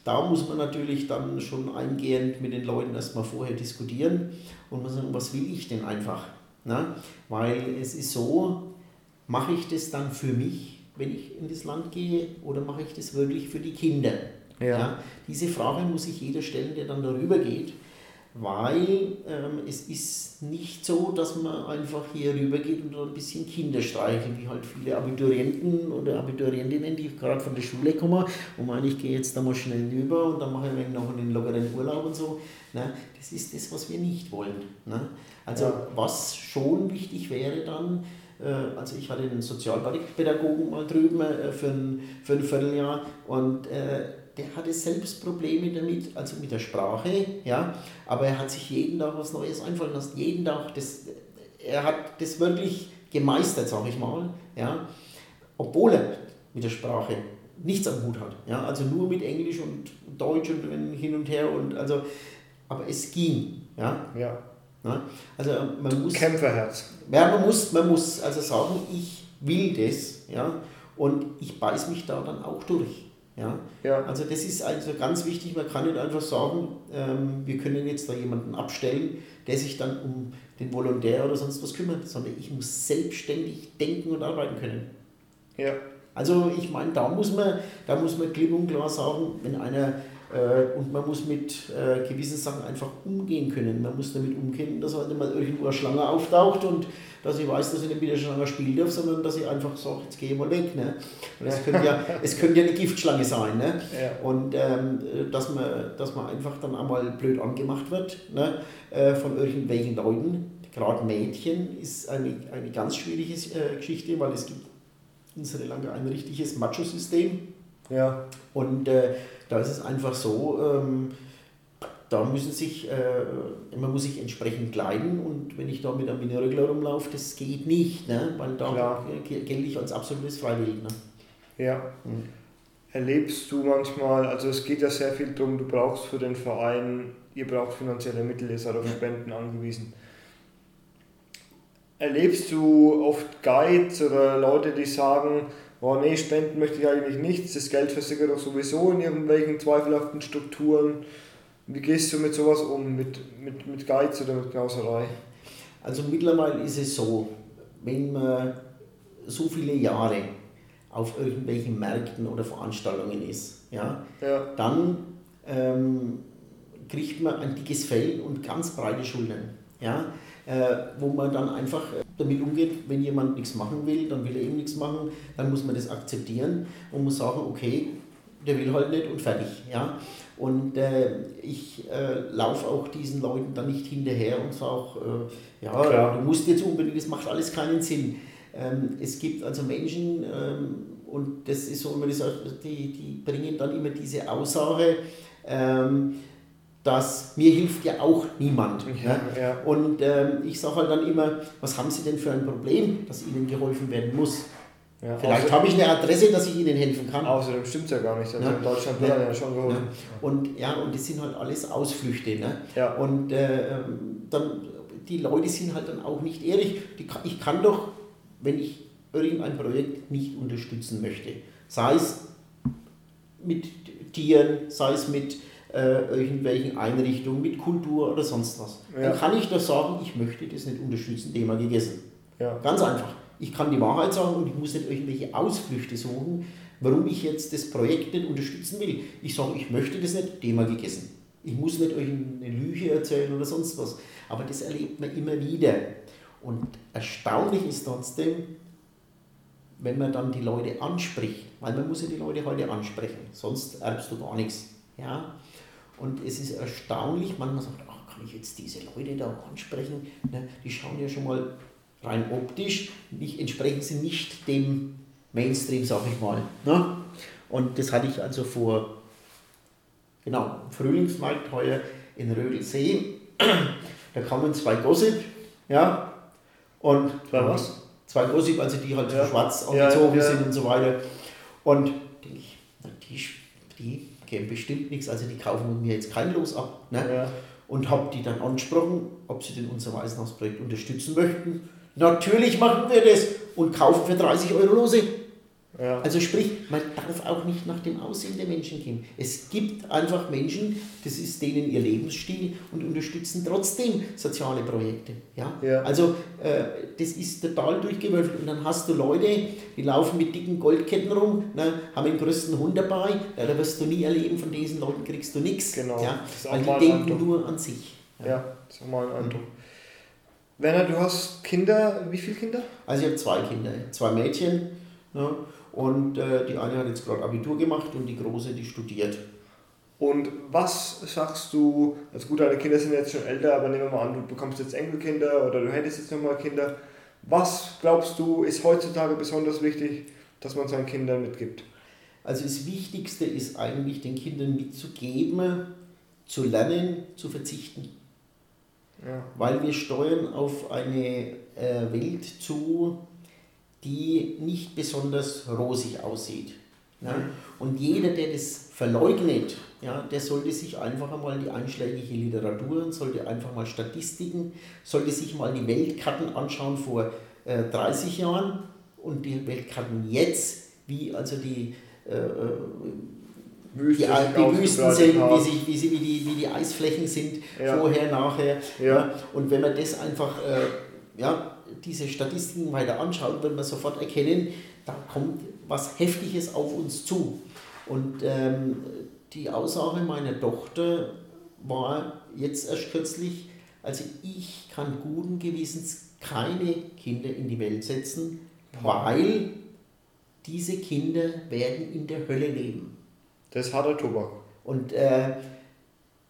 da muss man natürlich dann schon eingehend mit den Leuten erstmal vorher diskutieren und man sagen, was will ich denn einfach? Ne? Weil es ist so, mache ich das dann für mich, wenn ich in das Land gehe, oder mache ich das wirklich für die Kinder? Ja. ja. diese Frage muss sich jeder stellen, der dann darüber geht weil ähm, es ist nicht so, dass man einfach hier rüber geht und ein bisschen Kinder streichelt, wie halt viele Abiturienten oder Abiturientinnen, die gerade von der Schule kommen und meinen, ich gehe jetzt da mal schnell rüber und dann mache ich noch einen lockeren Urlaub und so. Ne? Das ist das, was wir nicht wollen. Ne? Also ja. was schon wichtig wäre dann, äh, also ich hatte einen Sozialpädagogen mal drüben äh, für, ein, für ein Vierteljahr und äh, der hatte selbst Probleme damit, also mit der Sprache, ja, aber er hat sich jeden Tag was Neues einfallen lassen, jeden Tag, das, er hat das wirklich gemeistert, sage ich mal, ja, obwohl er mit der Sprache nichts am Hut hat, ja, also nur mit Englisch und Deutsch und hin und her und also, aber es ging, ja. Ja. ja also man muss... Kämpferherz. Ja, man muss, man muss also sagen, ich will das, ja, und ich beiß mich da dann auch durch. Ja? ja? Also das ist also ganz wichtig, man kann nicht einfach sagen, ähm, wir können jetzt da jemanden abstellen, der sich dann um den Volontär oder sonst was kümmert, sondern ich muss selbstständig denken und arbeiten können. Ja. Also ich meine, da muss man, da muss man klipp und klar sagen, wenn einer und man muss mit äh, gewissen Sachen einfach umgehen können. Man muss damit umgehen, dass halt mal irgendwo eine Schlange auftaucht und dass ich weiß, dass ich nicht mit der Schlange spielen darf, sondern dass ich einfach sage, jetzt gehe ich mal weg. Ne? Und es könnte ja, es könnte ja eine Giftschlange sein. Ne? Ja. Und ähm, dass, man, dass man einfach dann einmal blöd angemacht wird ne? Äh, von irgendwelchen Leuten. Gerade Mädchen ist eine, eine ganz schwierige äh, Geschichte, weil es gibt in Sri Lanka ein richtiges Macho-System. Ja. Und äh, da ist es einfach so, ähm, da müssen sich, äh, man muss sich entsprechend kleiden und wenn ich da mit einem Minerögler rumlaufe, das geht nicht, ne? weil da gelte ich als absolutes Freiwillig. Ne? Ja. Mhm. Erlebst du manchmal, also es geht ja sehr viel darum, du brauchst für den Verein, ihr braucht finanzielle Mittel, ihr seid auf Spenden angewiesen. Erlebst du oft Guides oder Leute, die sagen, oh nee, spenden möchte ich eigentlich nichts, das Geld versickert doch sowieso in irgendwelchen zweifelhaften Strukturen. Wie gehst du mit sowas um, mit, mit, mit Geiz oder mit Knauserei? Also mittlerweile ist es so, wenn man so viele Jahre auf irgendwelchen Märkten oder Veranstaltungen ist, ja, ja. dann ähm, kriegt man ein dickes Fell und ganz breite Schultern. Ja, äh, wo man dann einfach damit umgeht, wenn jemand nichts machen will, dann will er eben nichts machen, dann muss man das akzeptieren und muss sagen, okay, der will halt nicht und fertig. Ja? Und äh, ich äh, laufe auch diesen Leuten dann nicht hinterher und sage auch, äh, ja, Klar. du musst jetzt unbedingt, das macht alles keinen Sinn. Ähm, es gibt also Menschen, ähm, und das ist so immer, die, die bringen dann immer diese Aussage, ähm, dass mir hilft ja auch niemand. Ja, ja. Und ähm, ich sage halt dann immer, was haben Sie denn für ein Problem, dass Ihnen geholfen werden muss? Ja, Vielleicht habe ich eine Adresse, dass ich Ihnen helfen kann. Außerdem stimmt es ja gar nicht. Also in Deutschland wird ja, schon geholfen. Und ja, und das sind halt alles Ausflüchte. Ne? Ja. Und äh, dann, die Leute sind halt dann auch nicht ehrlich. Die, ich kann doch, wenn ich irgendein Projekt nicht unterstützen möchte, sei es mit Tieren, sei es mit äh, irgendwelchen Einrichtungen mit Kultur oder sonst was. Ja. Dann kann ich da sagen, ich möchte das nicht unterstützen, Thema gegessen. Ja. Ganz einfach. Ich kann die Wahrheit sagen und ich muss nicht irgendwelche Ausflüchte suchen, warum ich jetzt das Projekt nicht unterstützen will. Ich sage, ich möchte das nicht, Thema gegessen. Ich muss nicht euch eine Lüge erzählen oder sonst was. Aber das erlebt man immer wieder. Und erstaunlich ist trotzdem, wenn man dann die Leute anspricht, weil man muss ja die Leute heute ansprechen, sonst erbst du gar nichts. Ja? Und es ist erstaunlich, manchmal sagt, ach, kann ich jetzt diese Leute da ansprechen? Ne? Die schauen ja schon mal rein optisch, nicht, entsprechen sie nicht dem Mainstream, sag ich mal. Ne? Und das hatte ich also vor, genau, Frühlingsmarkt heuer in Rödelsee. Da kamen zwei Gossip, ja, und Zwei was? zwei Gossip, also die halt Ja. schwarz Ja, angezogen ja. sind und so weiter. Und denke ich, na, die, die geben bestimmt nichts, also die kaufen mir jetzt kein Los ab. Ne? Ja. Und habe die dann angesprochen, ob sie denn unser Waisenhausprojekt unterstützen möchten. Natürlich machen wir das und kaufen für 30 Euro Lose. Ja. Also sprich, man darf auch nicht nach dem Aussehen der Menschen gehen. Es gibt einfach Menschen, das ist denen ihr Lebensstil und unterstützen trotzdem soziale Projekte. Ja? Ja. Also äh, das ist total durchgewürfelt. Und dann hast du Leute, die laufen mit dicken Goldketten rum, ne, haben den größten Hund dabei, ja, da wirst du nie erleben, von diesen Leuten kriegst du nichts. Genau. Ja? Weil die denken Eindruck. nur an sich. Ja, das ist auch mal ein Eindruck. Werner, du hast Kinder, wie viele Kinder? Also ich habe zwei Kinder, zwei Mädchen. Ne? Und äh, die eine hat jetzt gerade Abitur gemacht und die große, die studiert. Und was sagst du, also gut, deine Kinder sind jetzt schon älter, aber nehmen wir mal an, du bekommst jetzt Enkelkinder oder du hättest jetzt nochmal Kinder. Was glaubst du, ist heutzutage besonders wichtig, dass man seinen Kindern mitgibt? Also das Wichtigste ist eigentlich den Kindern mitzugeben, zu lernen, zu verzichten. Ja. Weil wir steuern auf eine äh, Welt zu, die nicht besonders rosig aussieht. Ja? Und jeder, der das verleugnet, ja, der sollte sich einfach einmal die einschlägige Literatur, sollte einfach mal Statistiken, sollte sich mal die Weltkarten anschauen vor äh, 30 Jahren und die Weltkarten jetzt, wie also die, äh, äh, Wüste die, die Wüsten sind, wie, sich, wie, sie, wie, die, wie die Eisflächen sind, Ja. vorher, nachher. Ja. Und wenn man das einfach, äh, ja, diese Statistiken weiter anschaut, wird man sofort erkennen, da kommt was Heftiges auf uns zu. Und ähm, die Aussage meiner Tochter war jetzt erst kürzlich, also ich kann guten Gewissens keine Kinder in die Welt setzen, weil diese Kinder werden in der Hölle leben. Das ist harter Tobak. Und äh,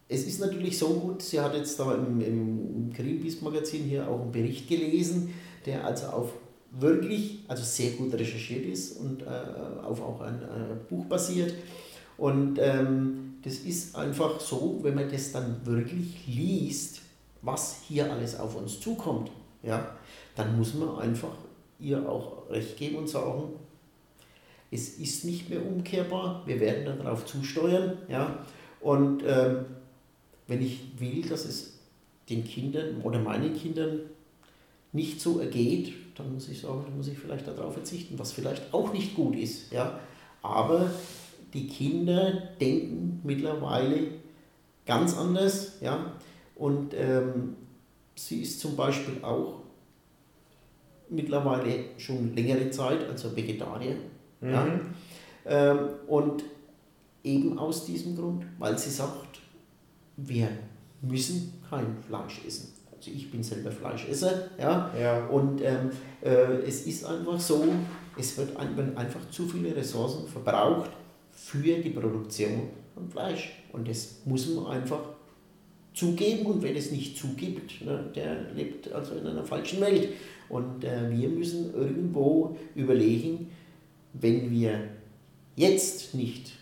es ist natürlich so gut, sie hat jetzt da im, im Greenpeace-Magazin hier auch einen Bericht gelesen, der also auf wirklich, also sehr gut recherchiert ist und äh, auf auch ein äh, Buch basiert. Und ähm, das ist einfach so, wenn man das dann wirklich liest, was hier alles auf uns zukommt, ja, dann muss man einfach ihr auch recht geben und sagen, es ist nicht mehr umkehrbar, wir werden darauf zusteuern. Ja? Und ähm, wenn ich will, dass es den Kindern oder meinen Kindern nicht so ergeht, dann muss ich sagen, dann muss ich vielleicht darauf verzichten, was vielleicht auch nicht gut ist. Ja? Aber die Kinder denken mittlerweile ganz anders. Ja? Und ähm, sie ist zum Beispiel auch mittlerweile schon längere Zeit, also Vegetarier. Ja? Ähm, und eben aus diesem Grund, weil sie sagt, wir müssen kein Fleisch essen. Also ich bin selber Fleischesser, ja. Ja. Und ähm, äh, es ist einfach so, es wird ein, einfach zu viele Ressourcen verbraucht für die Produktion von Fleisch. Und das muss man einfach zugeben und wer es nicht zugibt, ne, der lebt also in einer falschen Welt. Und äh, wir müssen irgendwo überlegen, wenn wir jetzt nicht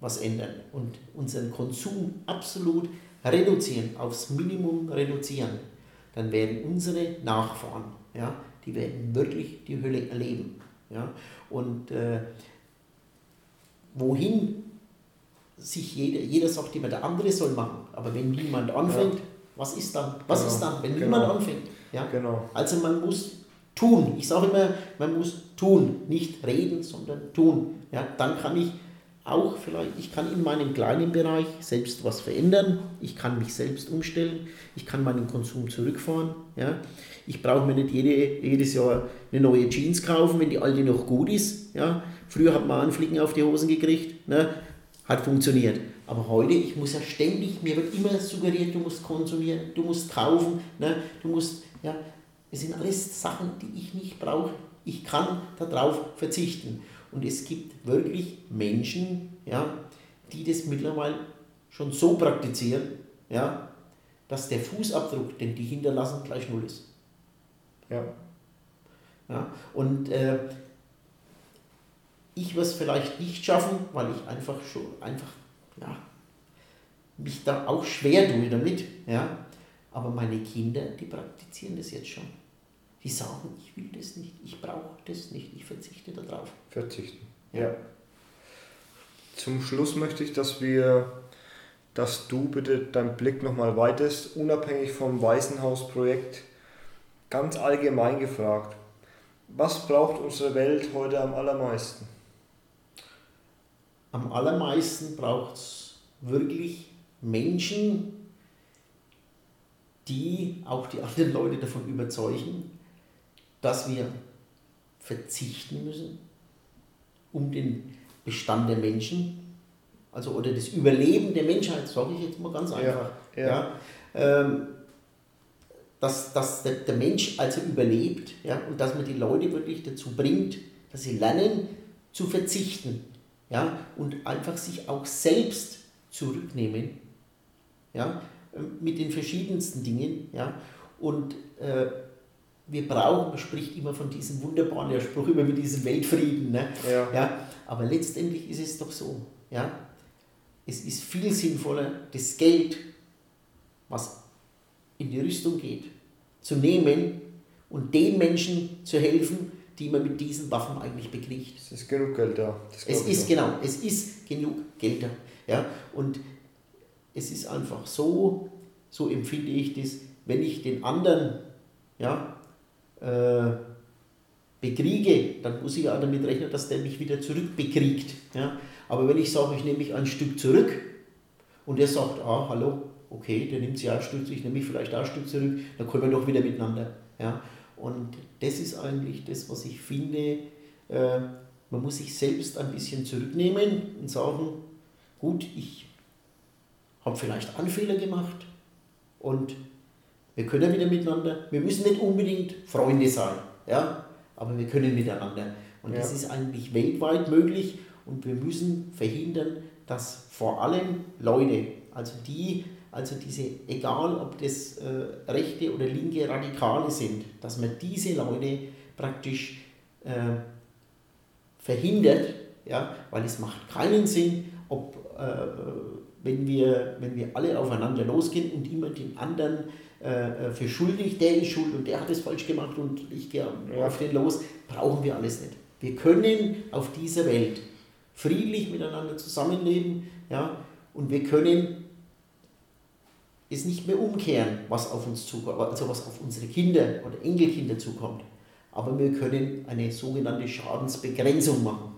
was ändern und unseren Konsum absolut reduzieren, aufs Minimum reduzieren, dann werden unsere Nachfahren, ja, die werden wirklich die Hölle erleben. Ja? Und äh, wohin sich jeder, jeder sagt immer, der andere soll machen, aber wenn niemand anfängt, was ist dann? Was Genau, ist dann, wenn genau. niemand anfängt? Ja? Genau. Also man muss tun. Ich sage immer, man muss tun, nicht reden, sondern tun. Ja, dann kann ich auch vielleicht, ich kann in meinem kleinen Bereich selbst was verändern. Ich kann mich selbst umstellen. Ich kann meinen Konsum zurückfahren. Ja. Ich brauche mir nicht jede, jedes Jahr eine neue Jeans kaufen, wenn die alte noch gut ist. Ja. Früher hat man einen Flicken auf die Hosen gekriegt. Ne. Hat funktioniert. Aber heute, ich muss ja ständig, mir wird immer suggeriert, du musst konsumieren, du musst kaufen, ne, du musst, ja, es sind alles Sachen, die ich nicht brauche. Ich kann darauf verzichten. Und es gibt wirklich Menschen, ja, die das mittlerweile schon so praktizieren, ja, dass der Fußabdruck, den die hinterlassen, gleich null ist. Ja. Ja, und äh, ich es vielleicht nicht schaffen, weil ich einfach schon einfach ja, mich da auch schwer tue damit. Ja. Aber meine Kinder, die praktizieren das jetzt schon. Die sagen, ich will das nicht, ich brauche das nicht, ich verzichte darauf. Verzichten. Ja. ja. Zum Schluss möchte ich, dass wir, dass du bitte deinen Blick nochmal weitest, unabhängig vom Waisenhaus-Projekt, ganz allgemein gefragt. Was braucht unsere Welt heute am allermeisten? Am allermeisten braucht es wirklich Menschen, die auch die anderen Leute davon überzeugen, dass wir verzichten müssen, um den Bestand der Menschen, also oder das Überleben der Menschheit, sage ich jetzt mal ganz einfach. Ja, ja. ja ähm, dass, dass der, der Mensch also überlebt ja, und dass man die Leute wirklich dazu bringt, dass sie lernen zu verzichten ja, und einfach sich auch selbst zurücknehmen ja, mit den verschiedensten Dingen. Ja, und äh, wir brauchen, man spricht immer von diesem wunderbaren der Spruch immer mit diesem Weltfrieden. Ne? Ja. Ja, aber letztendlich ist es doch so. Ja, es ist viel sinnvoller, das Geld, was in die Rüstung geht, zu nehmen und den Menschen zu helfen, die man mit diesen Waffen eigentlich bekriegt. Es ist genug Geld da. Es ist auch. genau, es ist genug Geld da. Ja? Und es ist einfach so, so empfinde ich das, wenn ich den anderen ja, äh, bekriege, dann muss ich auch damit rechnen, dass der mich wieder zurückbekriegt. Ja? Aber wenn ich sage, ich nehme mich ein Stück zurück und der sagt, ah, hallo, okay, der nimmt sich ein Stück, ich nehme mich vielleicht ein Stück zurück, dann kommen wir doch wieder miteinander. Ja? Und das ist eigentlich das, was ich finde, äh, man muss sich selbst ein bisschen zurücknehmen und sagen, gut, ich habe vielleicht Anfehler gemacht und wir können wieder miteinander, wir müssen nicht unbedingt Freunde sein, ja? aber wir können miteinander. Und ja. das ist eigentlich weltweit möglich und wir müssen verhindern, dass vor allem Leute, also die, also diese, egal ob das äh, rechte oder linke Radikale sind, dass man diese Leute praktisch äh, verhindert, ja, weil es macht keinen Sinn, ob, äh, wenn, wir, wenn wir alle aufeinander losgehen und immer den anderen äh, äh, für schuldig, der ist schuld und der hat es falsch gemacht und ich gehe auf den los, brauchen wir alles nicht. Wir können auf dieser Welt friedlich miteinander zusammenleben ja, und wir können es nicht mehr umkehren, was auf uns zukommt, also was auf unsere Kinder oder Enkelkinder zukommt. Aber wir können eine sogenannte Schadensbegrenzung machen.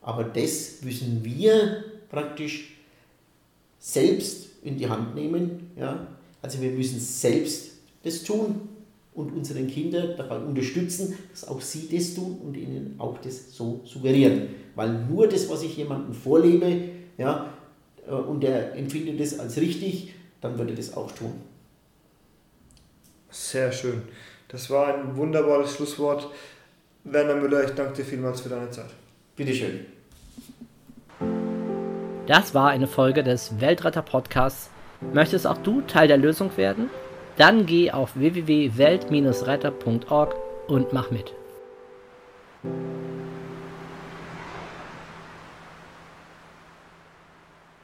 Aber das müssen wir praktisch selbst in die Hand nehmen. Ja? Also wir müssen selbst das tun und unseren Kindern dabei unterstützen, dass auch sie das tun und ihnen auch das so suggerieren. Weil nur das, was ich jemandem vorlebe, ja, äh, und er empfindet es als richtig, dann würde das auch tun. Sehr schön. Das war ein wunderbares Schlusswort. Werner Müller, ich danke dir vielmals für deine Zeit. Bitteschön. Das war eine Folge des Weltretter Podcasts. Möchtest auch du Teil der Lösung werden? Dann geh auf www.welt-retter.org und mach mit.